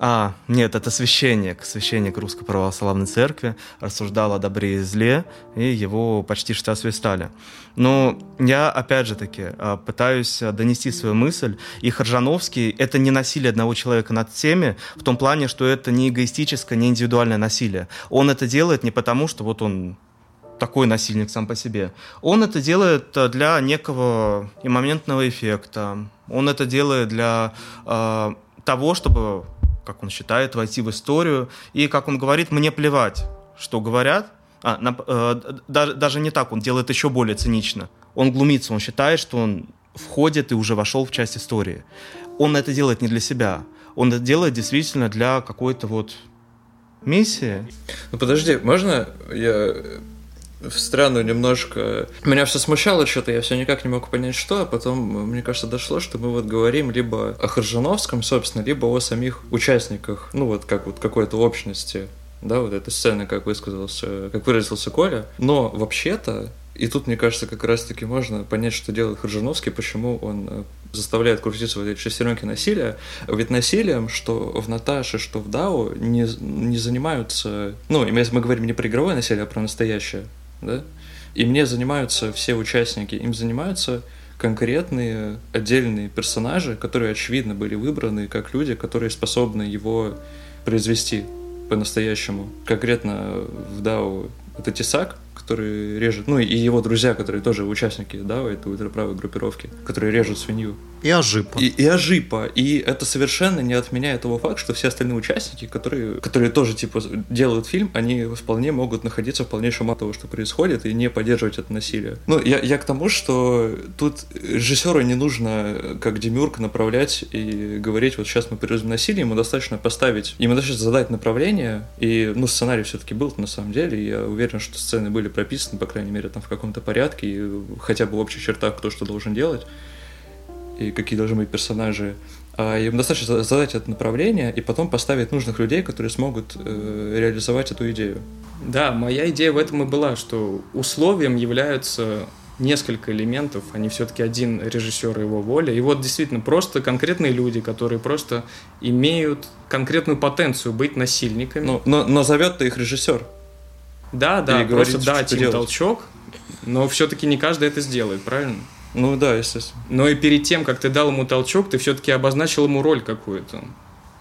а, нет, это священник, священник Русской Православной Церкви, рассуждал о добре и зле, и его почти что освистали. Но я, опять же таки, а, пытаюсь донести свою мысль, и Харжановский — это не насилие одного человека над всеми, в том плане, что это не эгоистическое, не индивидуальное насилие. Он это делает не потому, что вот он такой насильник сам по себе. Он это делает для некого иммоментного эффекта. Он это делает для э, того, чтобы как он считает, войти в историю. И, как он говорит, мне плевать, что говорят. А, на, э, даже, даже не так, он делает еще более цинично. Он глумится, он считает, что он входит и уже вошел в часть истории. Он это делает не для себя, он это делает действительно для какой-то вот миссии. Ну подожди, можно я в страну немножко... Меня все смущало что-то, я все никак не мог понять, что, а потом, мне кажется, дошло, что мы вот говорим либо о Хоржановском, собственно, либо о самих участниках, ну вот как вот какой-то общности, да, вот этой сцены, как высказался, как выразился Коля. Но вообще-то и тут, мне кажется, как раз-таки можно понять, что делает Хоржановский, почему он э, заставляет крутиться в этой шестеренке насилия. Ведь насилием, что в Наташе, что в Дау, не, не занимаются... Ну, мы говорим не про игровое насилие, а про настоящее, да? И мне занимаются все участники, им занимаются конкретные отдельные персонажи, которые, очевидно, были выбраны как люди, которые способны его произвести по-настоящему. Конкретно в Дау это Тесак, который режет, ну и его друзья, которые тоже участники, да, этой ультраправой группировки, которые режут свинью. И Ажипа. И, и Ажипа. И это совершенно не отменяет того факта, что все остальные участники, которые, которые тоже, типа, делают фильм, они вполне могут находиться в полнейшем от того, что происходит, и не поддерживать это насилие. Ну, я, я к тому, что тут режиссеру не нужно, как Демюрк, направлять и говорить, вот сейчас мы перейдем насилие, ему достаточно поставить, ему достаточно задать направление, и, ну, сценарий все-таки был на самом деле, и я уверен, что сцены были прописаны, по крайней мере, там в каком-то порядке, и хотя бы в общих чертах кто что должен делать, и какие должны быть персонажи. А им достаточно задать это направление и потом поставить нужных людей, которые смогут э, реализовать эту идею. Да, моя идея в этом и была, что условием являются несколько элементов, они все-таки один режиссер и его воля. И вот действительно просто конкретные люди, которые просто имеют конкретную потенцию быть насильниками. Но, но, но зовет-то их режиссер. Да, да, просто дать им делать. толчок, но все-таки не каждый это сделает, правильно? Ну да, естественно. Но и перед тем, как ты дал ему толчок, ты все-таки обозначил ему роль какую-то.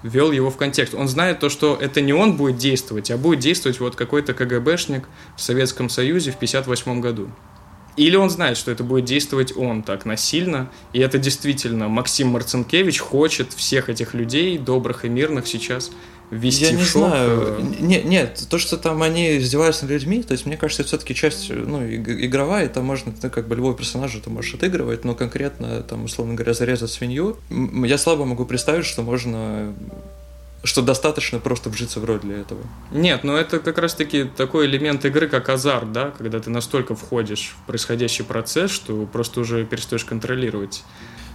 Ввел его в контекст. Он знает то, что это не он будет действовать, а будет действовать вот какой-то КГБшник в Советском Союзе в 1958 году. Или он знает, что это будет действовать он так насильно, и это действительно Максим Марцинкевич хочет всех этих людей, добрых и мирных, сейчас ввести Я в не шок. знаю. Нет, нет, то, что там они издеваются над людьми, то есть, мне кажется, это все-таки часть, ну, игровая, там можно, ты как бы любого персонажа ты можешь отыгрывать, но конкретно, там, условно говоря, зарезать свинью, я слабо могу представить, что можно что достаточно просто вжиться в роль для этого. Нет, но это как раз-таки такой элемент игры, как азарт, да, когда ты настолько входишь в происходящий процесс, что просто уже перестаешь контролировать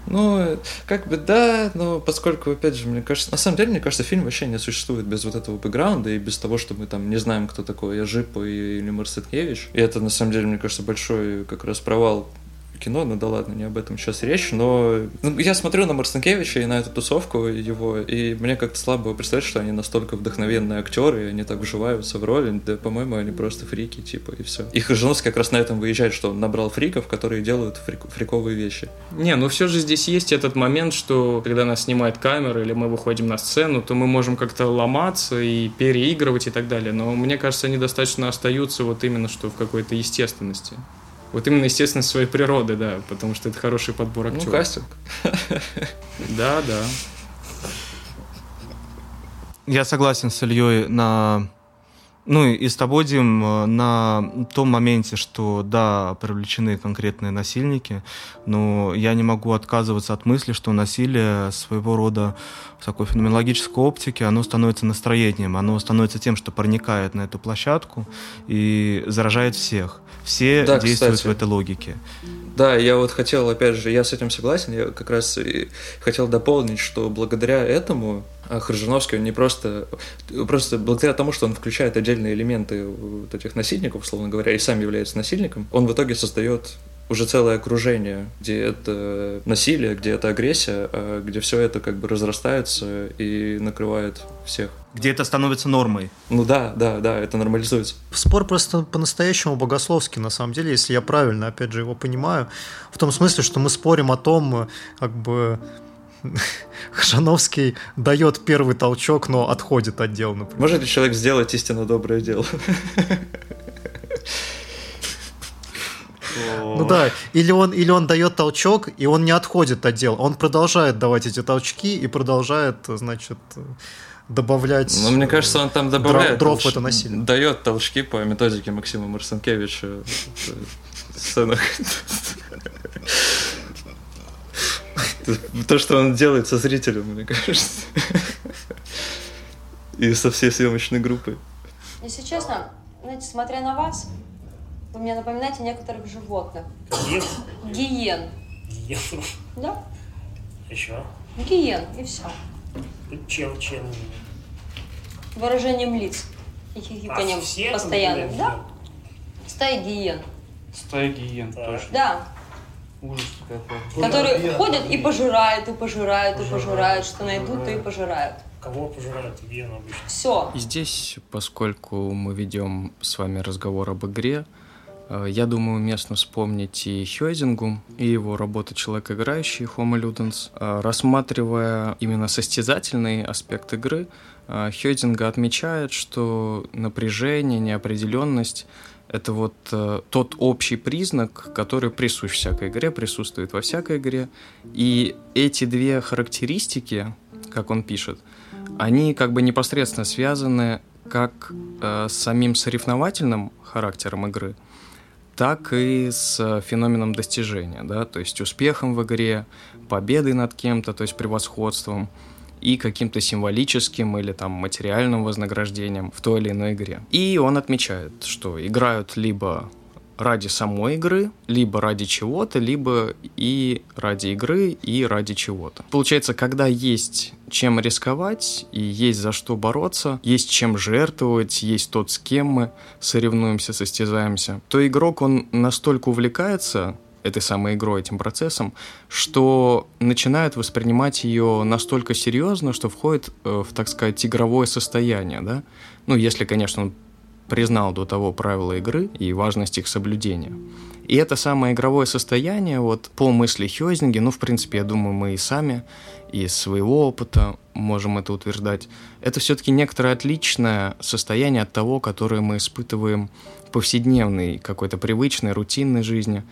ну, как бы да, но поскольку, опять же, мне кажется, на самом деле, мне кажется, фильм вообще не существует без вот этого бэкграунда и без того, что мы там не знаем, кто такой Яжипа или Марсеткевич. И это, на самом деле, мне кажется, большой как раз провал кино, ну да ладно, не об этом сейчас речь, но ну, я смотрю на Марцинкевича и на эту тусовку его, и мне как-то слабо представить, что они настолько вдохновенные актеры, и они так вживаются в роли, да, по-моему, они просто фрики, типа, и все. Их Жановский как раз на этом выезжает, что он набрал фриков, которые делают фрик, фриковые вещи. Не, ну все же здесь есть этот момент, что когда нас снимает камера или мы выходим на сцену, то мы можем как-то ломаться и переигрывать и так далее, но мне кажется, они достаточно остаются вот именно что в какой-то естественности. Вот именно, естественно, своей природы, да, потому что это хороший подбор актеров. Ну, кастинг. Да, да. Я согласен с Ильей на ну и с тобой, Дим, на том моменте, что да, привлечены конкретные насильники, но я не могу отказываться от мысли, что насилие своего рода в такой феноменологической оптике, оно становится настроением, оно становится тем, что проникает на эту площадку и заражает всех. Все да, действуют кстати. в этой логике. Да, я вот хотел, опять же, я с этим согласен, я как раз и хотел дополнить, что благодаря этому а, Хржановский, он не просто, просто благодаря тому, что он включает отдельные элементы вот этих насильников, условно говоря, и сам является насильником, он в итоге создает уже целое окружение, где это насилие, где это агрессия, а где все это как бы разрастается и накрывает всех. Где это становится нормой. Ну да, да, да, это нормализуется. Спор просто по-настоящему богословский, на самом деле, если я правильно, опять же, его понимаю. В том смысле, что мы спорим о том, как бы Хжановский дает первый толчок, но отходит от дела, например. Может ли человек сделать истинно доброе дело? Ну да, или он, или он дает толчок, и он не отходит от дела. Он продолжает давать эти толчки и продолжает, значит, добавлять Ну, мне кажется, он там добавляет дров толч... это насилие. Дает толчки по методике Максима Марсенкевича в сценах. То, что он делает со зрителем, мне кажется. И со всей съемочной группой. Если честно, знаете, смотря на вас, вы мне напоминаете некоторых животных. Гиен? Гиен. Гиен. Да? Еще? Гиен, и все. Чем, чем? Выражением лиц. И хихиканием А, все постоянным. конкретно? Да? Стая гиен. Стая гиен, точно. Да. Ужас какой. Которые ходят и пожирают, и пожирают, и пожирают. Что найдут, то и пожирают. Кого пожирают гиен обычно? Все. И здесь, поскольку мы ведем с вами разговор об игре, я думаю, уместно вспомнить и Хёйзингу, и его работу «Человек играющий» Homo Ludens. Э, Рассматривая именно состязательный аспект игры, э, Хёйзинга отмечает, что напряжение, неопределенность это вот э, тот общий признак, который присущ всякой игре, присутствует во всякой игре. И эти две характеристики, как он пишет, они как бы непосредственно связаны как э, с самим соревновательным характером игры, так и с феноменом достижения, да, то есть успехом в игре, победой над кем-то, то есть превосходством, и каким-то символическим или там материальным вознаграждением в той или иной игре. И он отмечает, что играют либо ради самой игры, либо ради чего-то, либо и ради игры, и ради чего-то. Получается, когда есть чем рисковать и есть за что бороться, есть чем жертвовать, есть тот, с кем мы соревнуемся, состязаемся, то игрок, он настолько увлекается этой самой игрой, этим процессом, что начинает воспринимать ее настолько серьезно, что входит э, в, так сказать, игровое состояние, да? Ну, если, конечно, он признал до того правила игры и важность их соблюдения. И это самое игровое состояние, вот по мысли Хёзинги, ну, в принципе, я думаю, мы и сами из своего опыта можем это утверждать, это все-таки некоторое отличное состояние от того, которое мы испытываем в повседневной, какой-то привычной, рутинной жизни.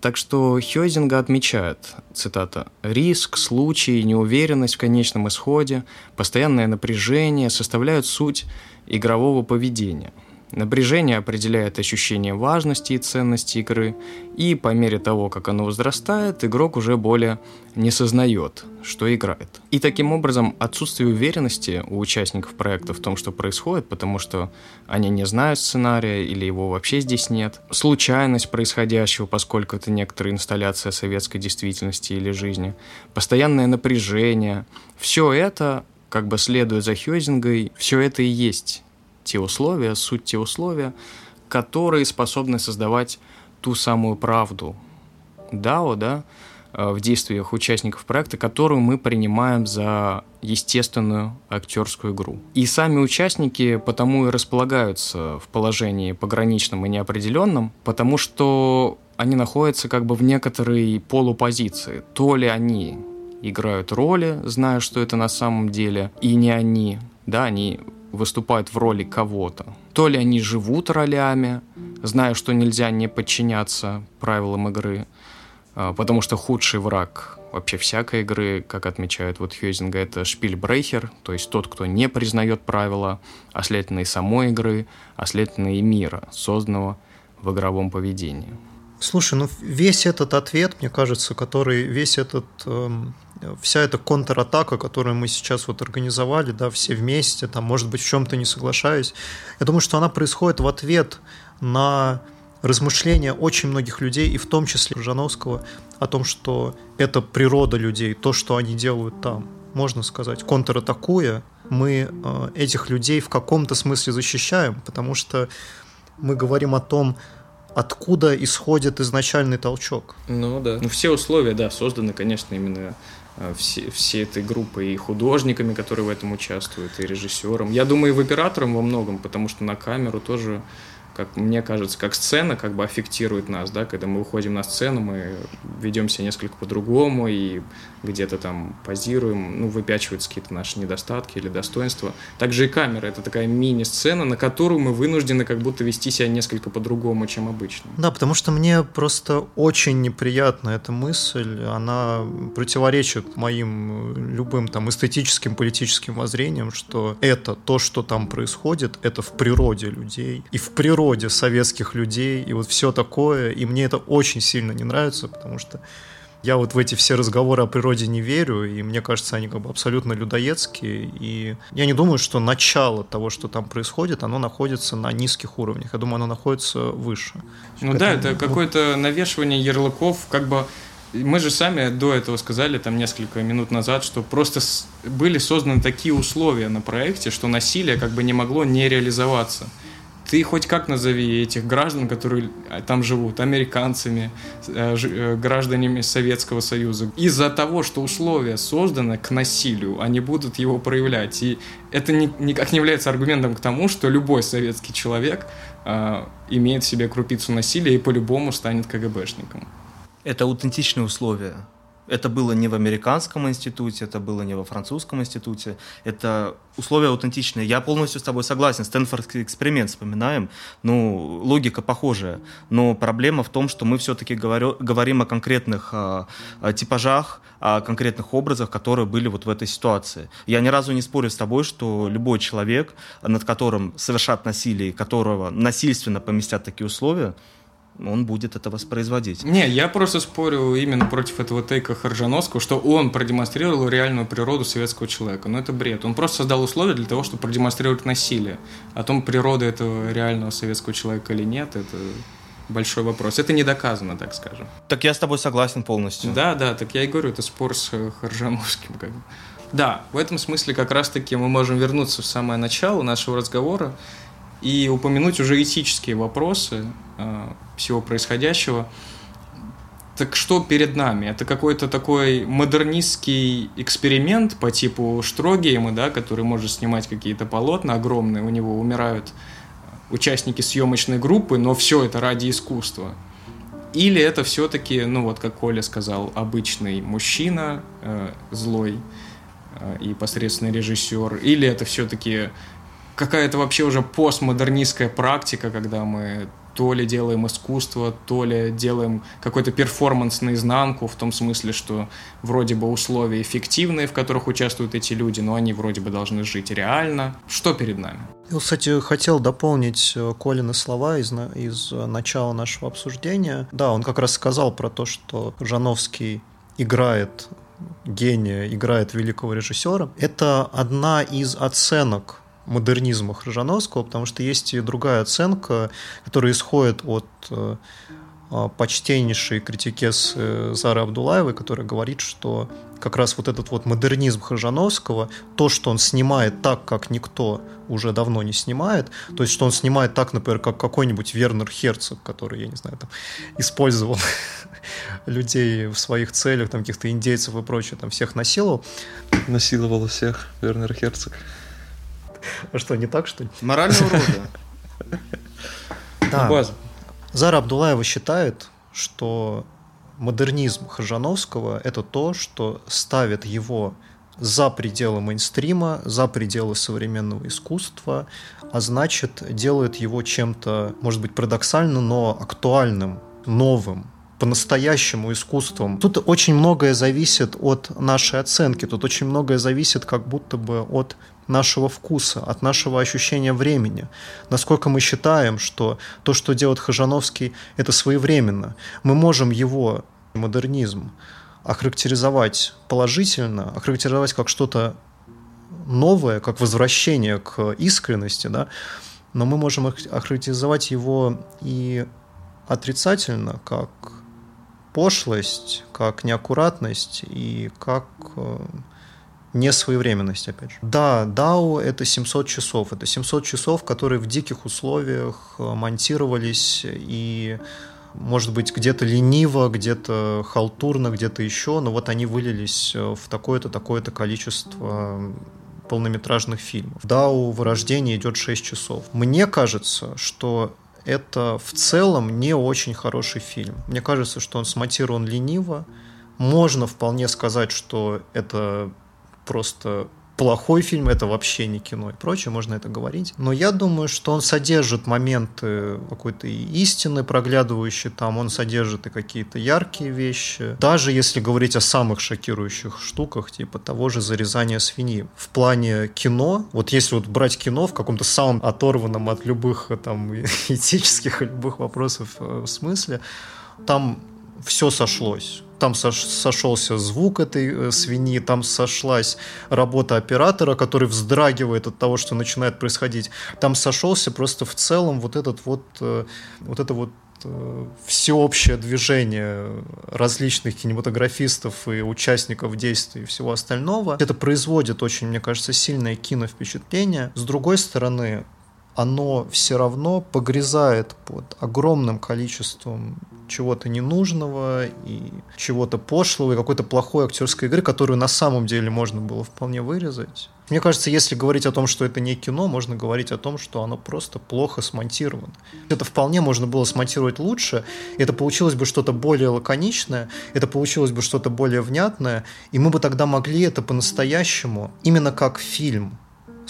Так что Хёзинга отмечает, цитата, «риск, случай, неуверенность в конечном исходе, постоянное напряжение составляют суть игрового поведения». Напряжение определяет ощущение важности и ценности игры, и по мере того, как оно возрастает, игрок уже более не сознает, что играет. И таким образом отсутствие уверенности у участников проекта в том, что происходит, потому что они не знают сценария или его вообще здесь нет, случайность происходящего, поскольку это некоторая инсталляция советской действительности или жизни, постоянное напряжение, все это как бы следуя за Хёзингой, все это и есть те условия, суть те условия, которые способны создавать ту самую правду DAO, да, э, в действиях участников проекта, которую мы принимаем за естественную актерскую игру. И сами участники потому и располагаются в положении пограничном и неопределенном, потому что они находятся как бы в некоторой полупозиции. То ли они играют роли, зная, что это на самом деле, и не они, да, они выступают в роли кого-то. То ли они живут ролями, зная, что нельзя не подчиняться правилам игры, а, потому что худший враг вообще всякой игры, как отмечает вот Хьюзинга, это шпильбрейхер, то есть тот, кто не признает правила, а следовательно и самой игры, а следовательно и мира, созданного в игровом поведении. Слушай, ну весь этот ответ, мне кажется, который весь этот эм, вся эта контратака, которую мы сейчас вот организовали, да, все вместе, там, может быть, в чем-то не соглашаюсь, я думаю, что она происходит в ответ на размышления очень многих людей, и в том числе Жановского, о том, что это природа людей, то, что они делают там. Можно сказать, контратакуя, мы э, этих людей в каком-то смысле защищаем, потому что мы говорим о том, откуда исходит изначальный толчок. Ну да. Ну все условия, да, созданы, конечно, именно все, все этой группой и художниками, которые в этом участвуют, и режиссером. Я думаю, и в оператором во многом, потому что на камеру тоже как мне кажется, как сцена как бы аффектирует нас, да, когда мы выходим на сцену, мы ведемся несколько по-другому и где-то там позируем, ну, выпячиваются какие-то наши недостатки или достоинства. Также и камера — это такая мини-сцена, на которую мы вынуждены как будто вести себя несколько по-другому, чем обычно. Да, потому что мне просто очень неприятна эта мысль, она противоречит моим любым там эстетическим, политическим воззрениям, что это, то, что там происходит, это в природе людей. И в природе советских людей и вот все такое. И мне это очень сильно не нравится, потому что Я вот в эти все разговоры о природе не верю, и мне кажется, они как бы абсолютно людоедские, и я не думаю, что начало того, что там происходит, оно находится на низких уровнях. Я думаю, оно находится выше. Ну да, это какое-то навешивание ярлыков, как бы мы же сами до этого сказали, там несколько минут назад, что просто были созданы такие условия на проекте, что насилие как бы не могло не реализоваться. Ты хоть как назови этих граждан, которые а, там живут, американцами, э, э, гражданами Советского Союза. Из-за того, что условия созданы к насилию, они будут его проявлять. И это ни, никак не является аргументом к тому, что любой советский человек э, имеет в себе крупицу насилия и по-любому станет КГБшником. Это аутентичные условия. Это было не в американском институте, это было не во французском институте. Это условия аутентичные. Я полностью с тобой согласен. Стэнфордский эксперимент вспоминаем. Ну, логика похожая. Но проблема в том, что мы все-таки говорю, говорим о конкретных а, о типажах, о конкретных образах, которые были вот в этой ситуации. Я ни разу не спорю с тобой, что любой человек, над которым совершат насилие, которого насильственно поместят такие условия, он будет это воспроизводить. Не, я просто спорю именно против этого тейка Харжановского, что он продемонстрировал реальную природу советского человека. Но это бред. Он просто создал условия для того, чтобы продемонстрировать насилие. О том, природа этого реального советского человека или нет, это большой вопрос. Это не доказано, так скажем. Так я с тобой согласен полностью. Да, да, так я и говорю, это спор с Харжановским. Как бы. Да, в этом смысле как раз-таки мы можем вернуться в самое начало нашего разговора и упомянуть уже этические вопросы э, всего происходящего. Так что перед нами? Это какой-то такой модернистский эксперимент по типу Штрогейма, да, который может снимать какие-то полотна огромные, у него умирают участники съемочной группы, но все это ради искусства. Или это все-таки, ну вот как Коля сказал, обычный мужчина, э, злой э, и посредственный режиссер, или это все-таки какая-то вообще уже постмодернистская практика, когда мы то ли делаем искусство, то ли делаем какой-то перформанс наизнанку, в том смысле, что вроде бы условия эффективные, в которых участвуют эти люди, но они вроде бы должны жить реально. Что перед нами? Я, кстати, хотел дополнить э, Колины слова из, из э, начала нашего обсуждения. Да, он как раз сказал про то, что Жановский играет гения, играет великого режиссера. Это одна из оценок модернизма Хржановского, потому что есть и другая оценка, которая исходит от э, а, почтеннейшей критикес э, Зары Абдулаевой, которая говорит, что как раз вот этот вот модернизм Хржановского, то, что он снимает так, как никто уже давно не снимает, то есть, что он снимает так, например, как какой-нибудь Вернер Херцог, который, я не знаю, там, использовал людей в своих целях, там, каких-то индейцев и прочее, там, всех насиловал. Насиловал всех Вернер Херцог. А что, не так, что ли? Моральная урода. Да. База. Зара Абдулаева считает, что модернизм Хажановского – это то, что ставит его за пределы мейнстрима, за пределы современного искусства, а значит, делает его чем-то, может быть, парадоксальным, но актуальным, новым, по-настоящему искусством. Тут очень многое зависит от нашей оценки, тут очень многое зависит как будто бы от нашего вкуса, от нашего ощущения времени. Насколько мы считаем, что то, что делает Хажановский, это своевременно. Мы можем его модернизм охарактеризовать положительно, охарактеризовать как что-то новое, как возвращение к искренности, да, но мы можем охарактеризовать его и отрицательно, как пошлость, как неаккуратность и как э, несвоевременность, опять же. Да, DAO — это 700 часов. Это 700 часов, которые в диких условиях э, монтировались и может быть, где-то лениво, где-то халтурно, где-то еще, но вот они вылились э, в такое-то, такое-то количество полнометражных фильмов. Да, у «Вырождения» идет 6 часов. Мне кажется, что это в целом не очень хороший фильм. Мне кажется, что он смонтирован лениво. Можно вполне сказать, что это просто плохой фильм, это вообще не кино и прочее, можно это говорить. Но я думаю, что он содержит моменты какой-то истины проглядывающие там, он содержит и какие-то яркие вещи. Даже если говорить о самых шокирующих штуках, типа того же зарезания свиньи. В плане кино, вот если вот брать кино в каком-то самом оторванном от любых там этических и любых вопросов э, смысле, там все сошлось там сошелся звук этой э, свиньи, там сошлась работа оператора, который вздрагивает от того, что начинает происходить. Там сошелся просто в целом вот этот вот, э, вот это вот э, всеобщее движение различных кинематографистов и участников действий и всего остального. Это производит очень, мне кажется, сильное киновпечатление. С другой стороны, оно все равно погрязает под огромным количеством чего-то ненужного и чего-то пошлого, и какой-то плохой актерской игры, которую на самом деле можно было вполне вырезать. Мне кажется, если говорить о том, что это не кино, можно говорить о том, что оно просто плохо смонтировано. Это вполне можно было смонтировать лучше, это получилось бы что-то более лаконичное, это получилось бы что-то более внятное, и мы бы тогда могли это по-настоящему, именно как фильм,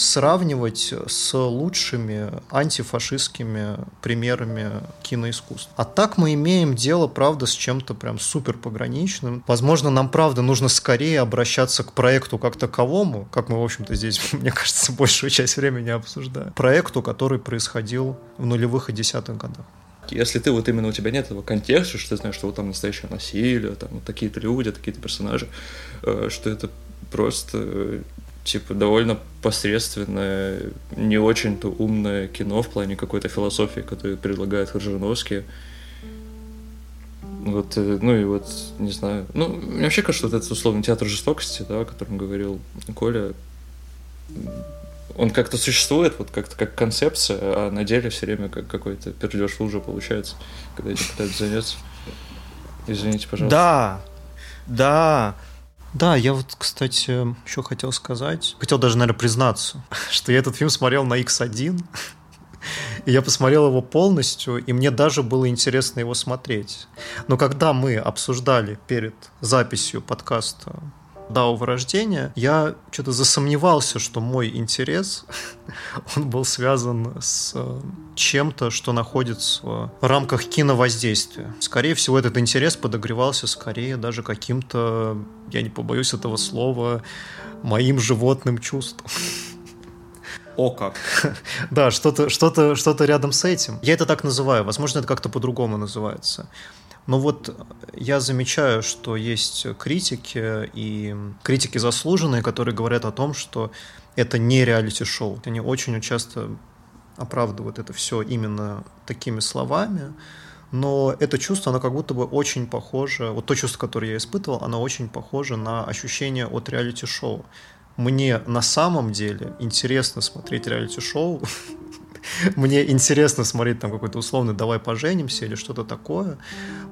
сравнивать с лучшими антифашистскими примерами киноискусства. А так мы имеем дело, правда, с чем-то прям супер пограничным. Возможно, нам, правда, нужно скорее обращаться к проекту как таковому, как мы, в общем-то, здесь, мне кажется, большую часть времени обсуждаем. Проекту, который происходил в нулевых и десятых годах если ты вот именно у тебя нет этого контекста, что ты знаешь, что вот там настоящее насилие, там вот такие-то люди, такие-то персонажи, э, что это просто типа довольно посредственное, не очень-то умное кино в плане какой-то философии, которую предлагает Хаджиновский. Вот, э, ну и вот, не знаю. Ну, мне вообще кажется, вот этот условный театр жестокости, да, о котором говорил Коля, он как-то существует, вот как-то как концепция, а на деле все время как какой-то пердеж в луже получается, когда этим пытаются заняться. Извините, пожалуйста. Да, да. Да, я вот, кстати, еще хотел сказать, хотел даже, наверное, признаться, что я этот фильм смотрел на X1, и я посмотрел его полностью, и мне даже было интересно его смотреть. Но когда мы обсуждали перед записью подкаста DAO вырождения, я что-то засомневался, что мой интерес, он был связан с э, чем-то, что находится в рамках киновоздействия. Скорее всего, этот интерес подогревался скорее даже каким-то, я не побоюсь этого слова, моим животным чувством. О как. Да, что-то что -то, что -то рядом с этим. Я это так называю. Возможно, это как-то по-другому называется. Но вот я замечаю, что есть критики, и критики заслуженные, которые говорят о том, что это не реалити-шоу. Они очень часто оправдывают это все именно такими словами, но это чувство, оно как будто бы очень похоже, вот то чувство, которое я испытывал, оно очень похоже на ощущение от реалити-шоу. Мне на самом деле интересно смотреть реалити-шоу, мне интересно смотреть там какой-то условный «давай поженимся» или что-то такое,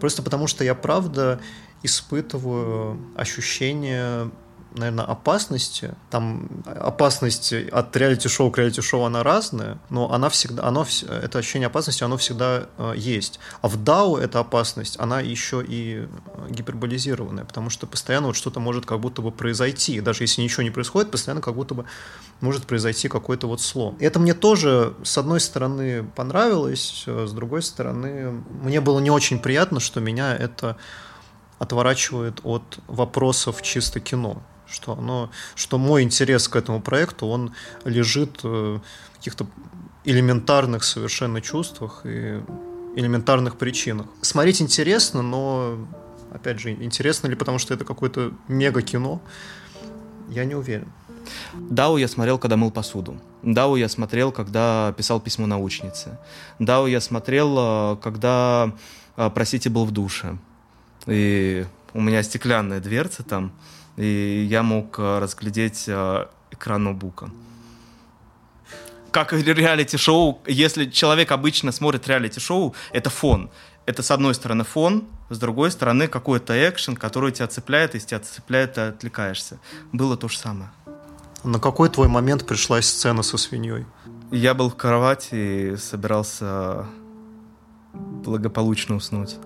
просто потому что я правда испытываю ощущение наверное, опасности. Там опасность от реалити-шоу к реалити-шоу она разная, но она всегда, оно, это ощущение опасности, оно всегда э, есть. А в DAO эта опасность, она еще и э, гиперболизированная, потому что постоянно вот что-то может как будто бы произойти. Даже если ничего не происходит, постоянно как будто бы может произойти какой-то вот слом. Это мне тоже, с одной стороны, понравилось, э, с другой стороны, мне было не очень приятно, что меня это отворачивает от вопросов чисто кино что, оно, что мой интерес к этому проекту, он лежит в каких-то элементарных совершенно чувствах и элементарных причинах. Смотреть интересно, но, опять же, интересно ли потому, что это какое-то мега-кино, я не уверен. Дау я смотрел, когда мыл посуду. Дау я смотрел, когда писал письмо научнице. Дау я смотрел, э, когда, э, простите, был в душе. И у меня стеклянная дверца там и я мог э, разглядеть э, экран ноутбука. Как реалити-шоу, если человек обычно смотрит реалити-шоу, это фон. Это с одной стороны фон, с другой стороны какой-то экшен, который тебя цепляет, если тебя цепляет, ты отвлекаешься. Было то же самое. На какой твой момент пришлась сцена со свиньей? Я был в кровати и собирался благополучно уснуть.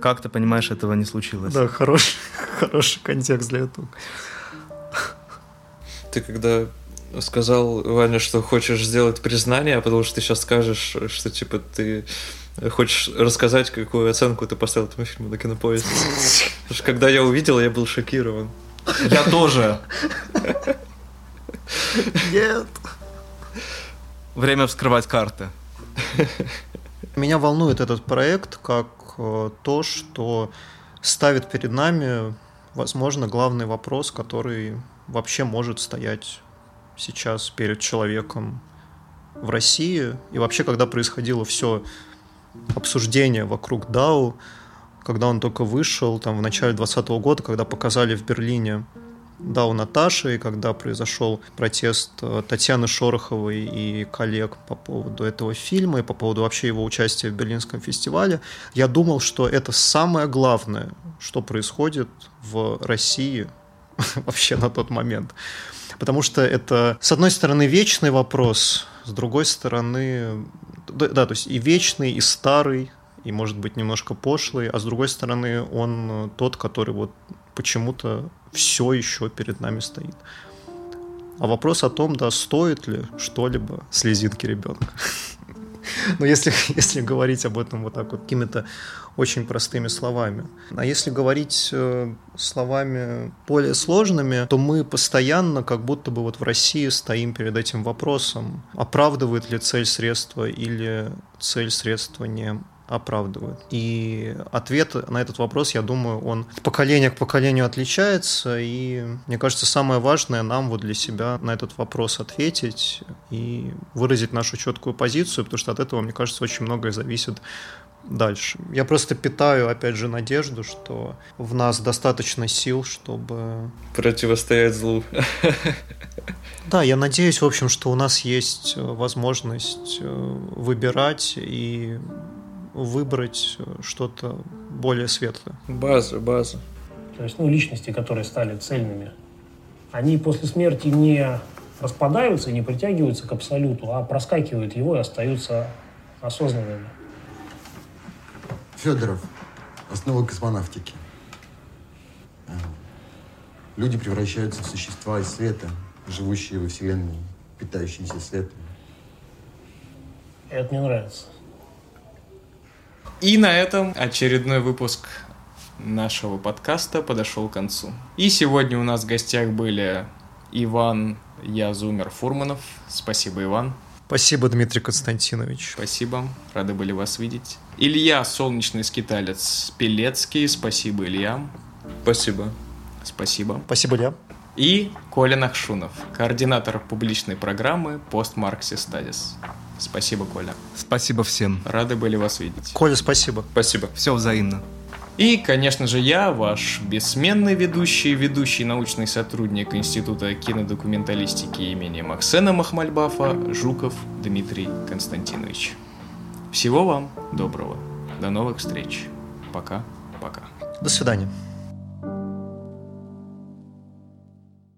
Как ты понимаешь, этого не случилось? Да, хороший, хороший контекст для этого. Ты когда сказал, Ваня, что хочешь сделать признание, а потому что ты сейчас скажешь, что типа ты хочешь рассказать, какую оценку ты поставил этому фильму на кинопоиске. Потому что когда я увидел, я был шокирован. Я тоже. Нет. Время вскрывать карты. Меня волнует этот проект как то, что ставит перед нами, возможно, главный вопрос, который вообще может стоять сейчас перед человеком в России. И вообще, когда происходило все обсуждение вокруг Дау, когда он только вышел, там, в начале 2020 года, когда показали в Берлине Дау Наташи, и когда произошел протест э, Татьяны Шороховой и коллег по поводу этого фильма и по поводу вообще его участия в Берлинском фестивале, я думал, что это самое главное, что происходит в России вообще на тот момент. Потому что это, с одной стороны, вечный вопрос, с другой стороны, да, то есть и вечный, и старый, и, может быть, немножко пошлый, а с другой стороны, он тот, который вот почему-то все еще перед нами стоит. А вопрос о том, да, стоит ли что-либо слезинки ребенка. Но если, если говорить об этом вот так вот какими-то очень простыми словами. А если говорить э, словами более сложными, то мы постоянно как будто бы вот в России стоим перед этим вопросом, оправдывает ли цель средства или цель средства не оправдывают. И ответ на этот вопрос, я думаю, он от поколения к поколению отличается, и мне кажется, самое важное нам вот для себя на этот вопрос ответить и выразить нашу четкую позицию, потому что от этого, мне кажется, очень многое зависит дальше. Я просто питаю, опять же, надежду, что в нас достаточно сил, чтобы... Противостоять злу. Да, я надеюсь, в общем, что у нас есть возможность э, выбирать и выбрать что-то более светлое. База, база. То есть, ну, личности, которые стали цельными, они после смерти не распадаются и не притягиваются к абсолюту, а проскакивают его и остаются осознанными. Федоров. Основа космонавтики. А, люди превращаются в существа из света, живущие во Вселенной, питающиеся светом. Это мне нравится. И на этом очередной выпуск нашего подкаста подошел к концу. И сегодня у нас в гостях были Иван Язумер Фурманов. Спасибо, Иван. Спасибо, Дмитрий Константинович. Спасибо, рады были вас видеть. Илья, солнечный скиталец Пелецкий. Спасибо, Илья. Спасибо. Спасибо. Спасибо, Илья. И Коля Нахшунов, координатор публичной программы «Постмарксис Стадис». Спасибо, Коля. Спасибо всем. Рады были вас видеть. Коля, спасибо. Спасибо. Все взаимно. И, конечно же, я, ваш бессменный ведущий, ведущий научный сотрудник Института кинодокументалистики имени Максена Махмальбафа, Жуков Дмитрий Константинович. Всего вам доброго. До новых встреч. Пока-пока. До свидания.